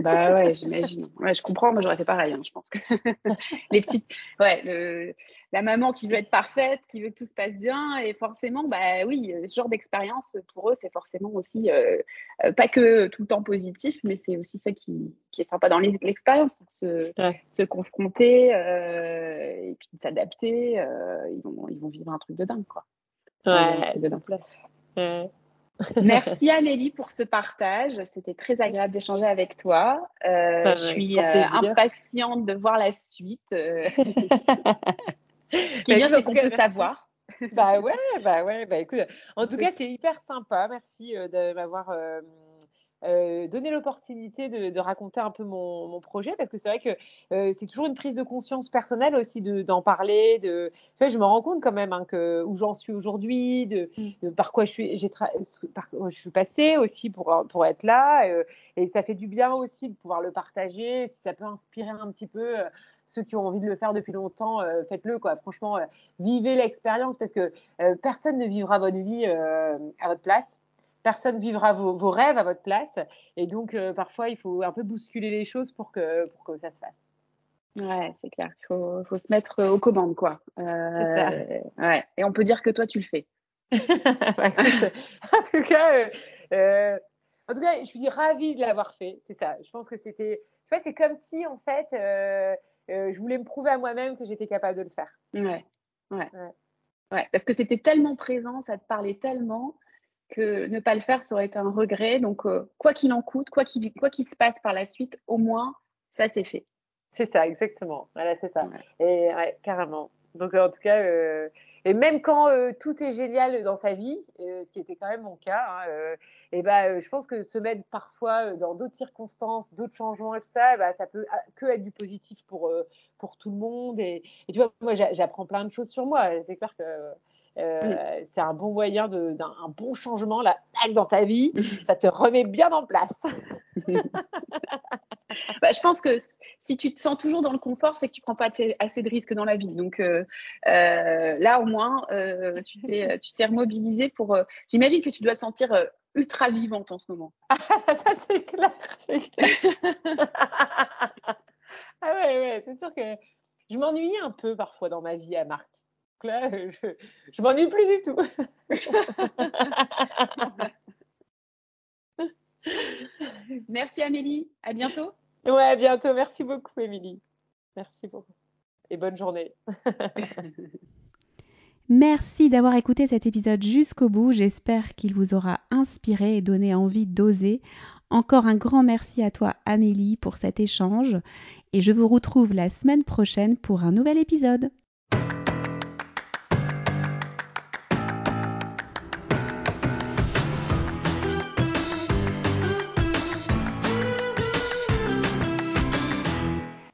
Bah ouais, j'imagine. Ouais, je comprends. Moi, j'aurais fait pareil. Hein, je pense que les petites, ouais, le... la maman qui veut être parfaite, qui veut que tout se passe bien, et forcément, bah oui, ce genre d'expérience pour eux, c'est forcément aussi euh, euh, pas que tout le temps positif, mais c'est aussi ça qui, qui est sympa dans l'expérience, se, se confronter et puis s'adapter. ils vont, ils vont vivre un truc de dingue, quoi. Ouais. De dingue. Merci Amélie pour ce partage. C'était très agréable d'échanger avec toi. Euh, je suis euh, impatiente de voir la suite. Euh. ce qui est bien, c'est qu'on peut savoir. bah ouais, bah ouais, bah écoute, en tout cas, c'est hyper sympa. Merci de m'avoir euh, donner l'opportunité de, de, raconter un peu mon, mon projet parce que c'est vrai que euh, c'est toujours une prise de conscience personnelle aussi d'en parler. De, tu vois, je me rends compte quand même hein, que où j'en suis aujourd'hui, de, mm. de, par quoi je suis, j'ai par quoi je suis passée aussi pour pour être là. Euh, et ça fait du bien aussi de pouvoir le partager. Si ça peut inspirer un petit peu euh, ceux qui ont envie de le faire depuis longtemps, euh, faites-le quoi. Franchement, euh, vivez l'expérience parce que personne ne vivra votre vie à votre place personne vivra vos, vos, rêves à votre place. Et donc, euh, parfois, il faut un peu bousculer les choses pour que, pour que ça se fasse. Ouais, c'est clair. Il faut, faut, se mettre aux commandes, quoi. Euh, ouais. Et on peut dire que toi, tu le fais. en tout cas, euh, euh, en tout cas, je suis ravie de l'avoir fait. C'est ça. Je pense que c'était. Tu vois, c'est comme si, en fait, euh, je voulais me prouver à moi-même que j'étais capable de le faire. Ouais. Ouais. ouais. ouais. Parce que c'était tellement présent, ça te parlait tellement que ne pas le faire, ça aurait été un regret. Donc, euh, quoi qu'il en coûte, quoi qu'il quoi qu'il se passe par la suite, au moins, ça c'est fait. C'est ça, exactement. Voilà, c'est ça. Ouais. Et ouais, carrément. Donc, en tout cas, euh, et même quand euh, tout est génial dans sa vie, euh, ce qui était quand même mon cas, hein, et ben, je pense que se mettre parfois dans d'autres circonstances, d'autres changements et tout ça, bah, ça peut que être du positif pour pour tout le monde. Et, et tu vois, moi, j'apprends plein de choses sur moi. C'est clair que euh, c'est un bon moyen d'un bon changement là, dans ta vie. Ça te remet bien en place. bah, je pense que si tu te sens toujours dans le confort, c'est que tu prends pas assez, assez, de risques dans la vie. Donc euh, euh, là, au moins, tu t'es remobilisé pour. J'imagine que tu dois te sentir ultra vivante en ce moment. Ah, ça c'est clair. ah ouais, ouais, c'est sûr que je m'ennuie un peu parfois dans ma vie à Marc là, je, je m'ennuie plus du tout. Merci Amélie, à bientôt. Ouais, à bientôt. Merci beaucoup Émilie. Merci beaucoup. Et bonne journée. Merci d'avoir écouté cet épisode jusqu'au bout. J'espère qu'il vous aura inspiré et donné envie d'oser. Encore un grand merci à toi Amélie pour cet échange et je vous retrouve la semaine prochaine pour un nouvel épisode.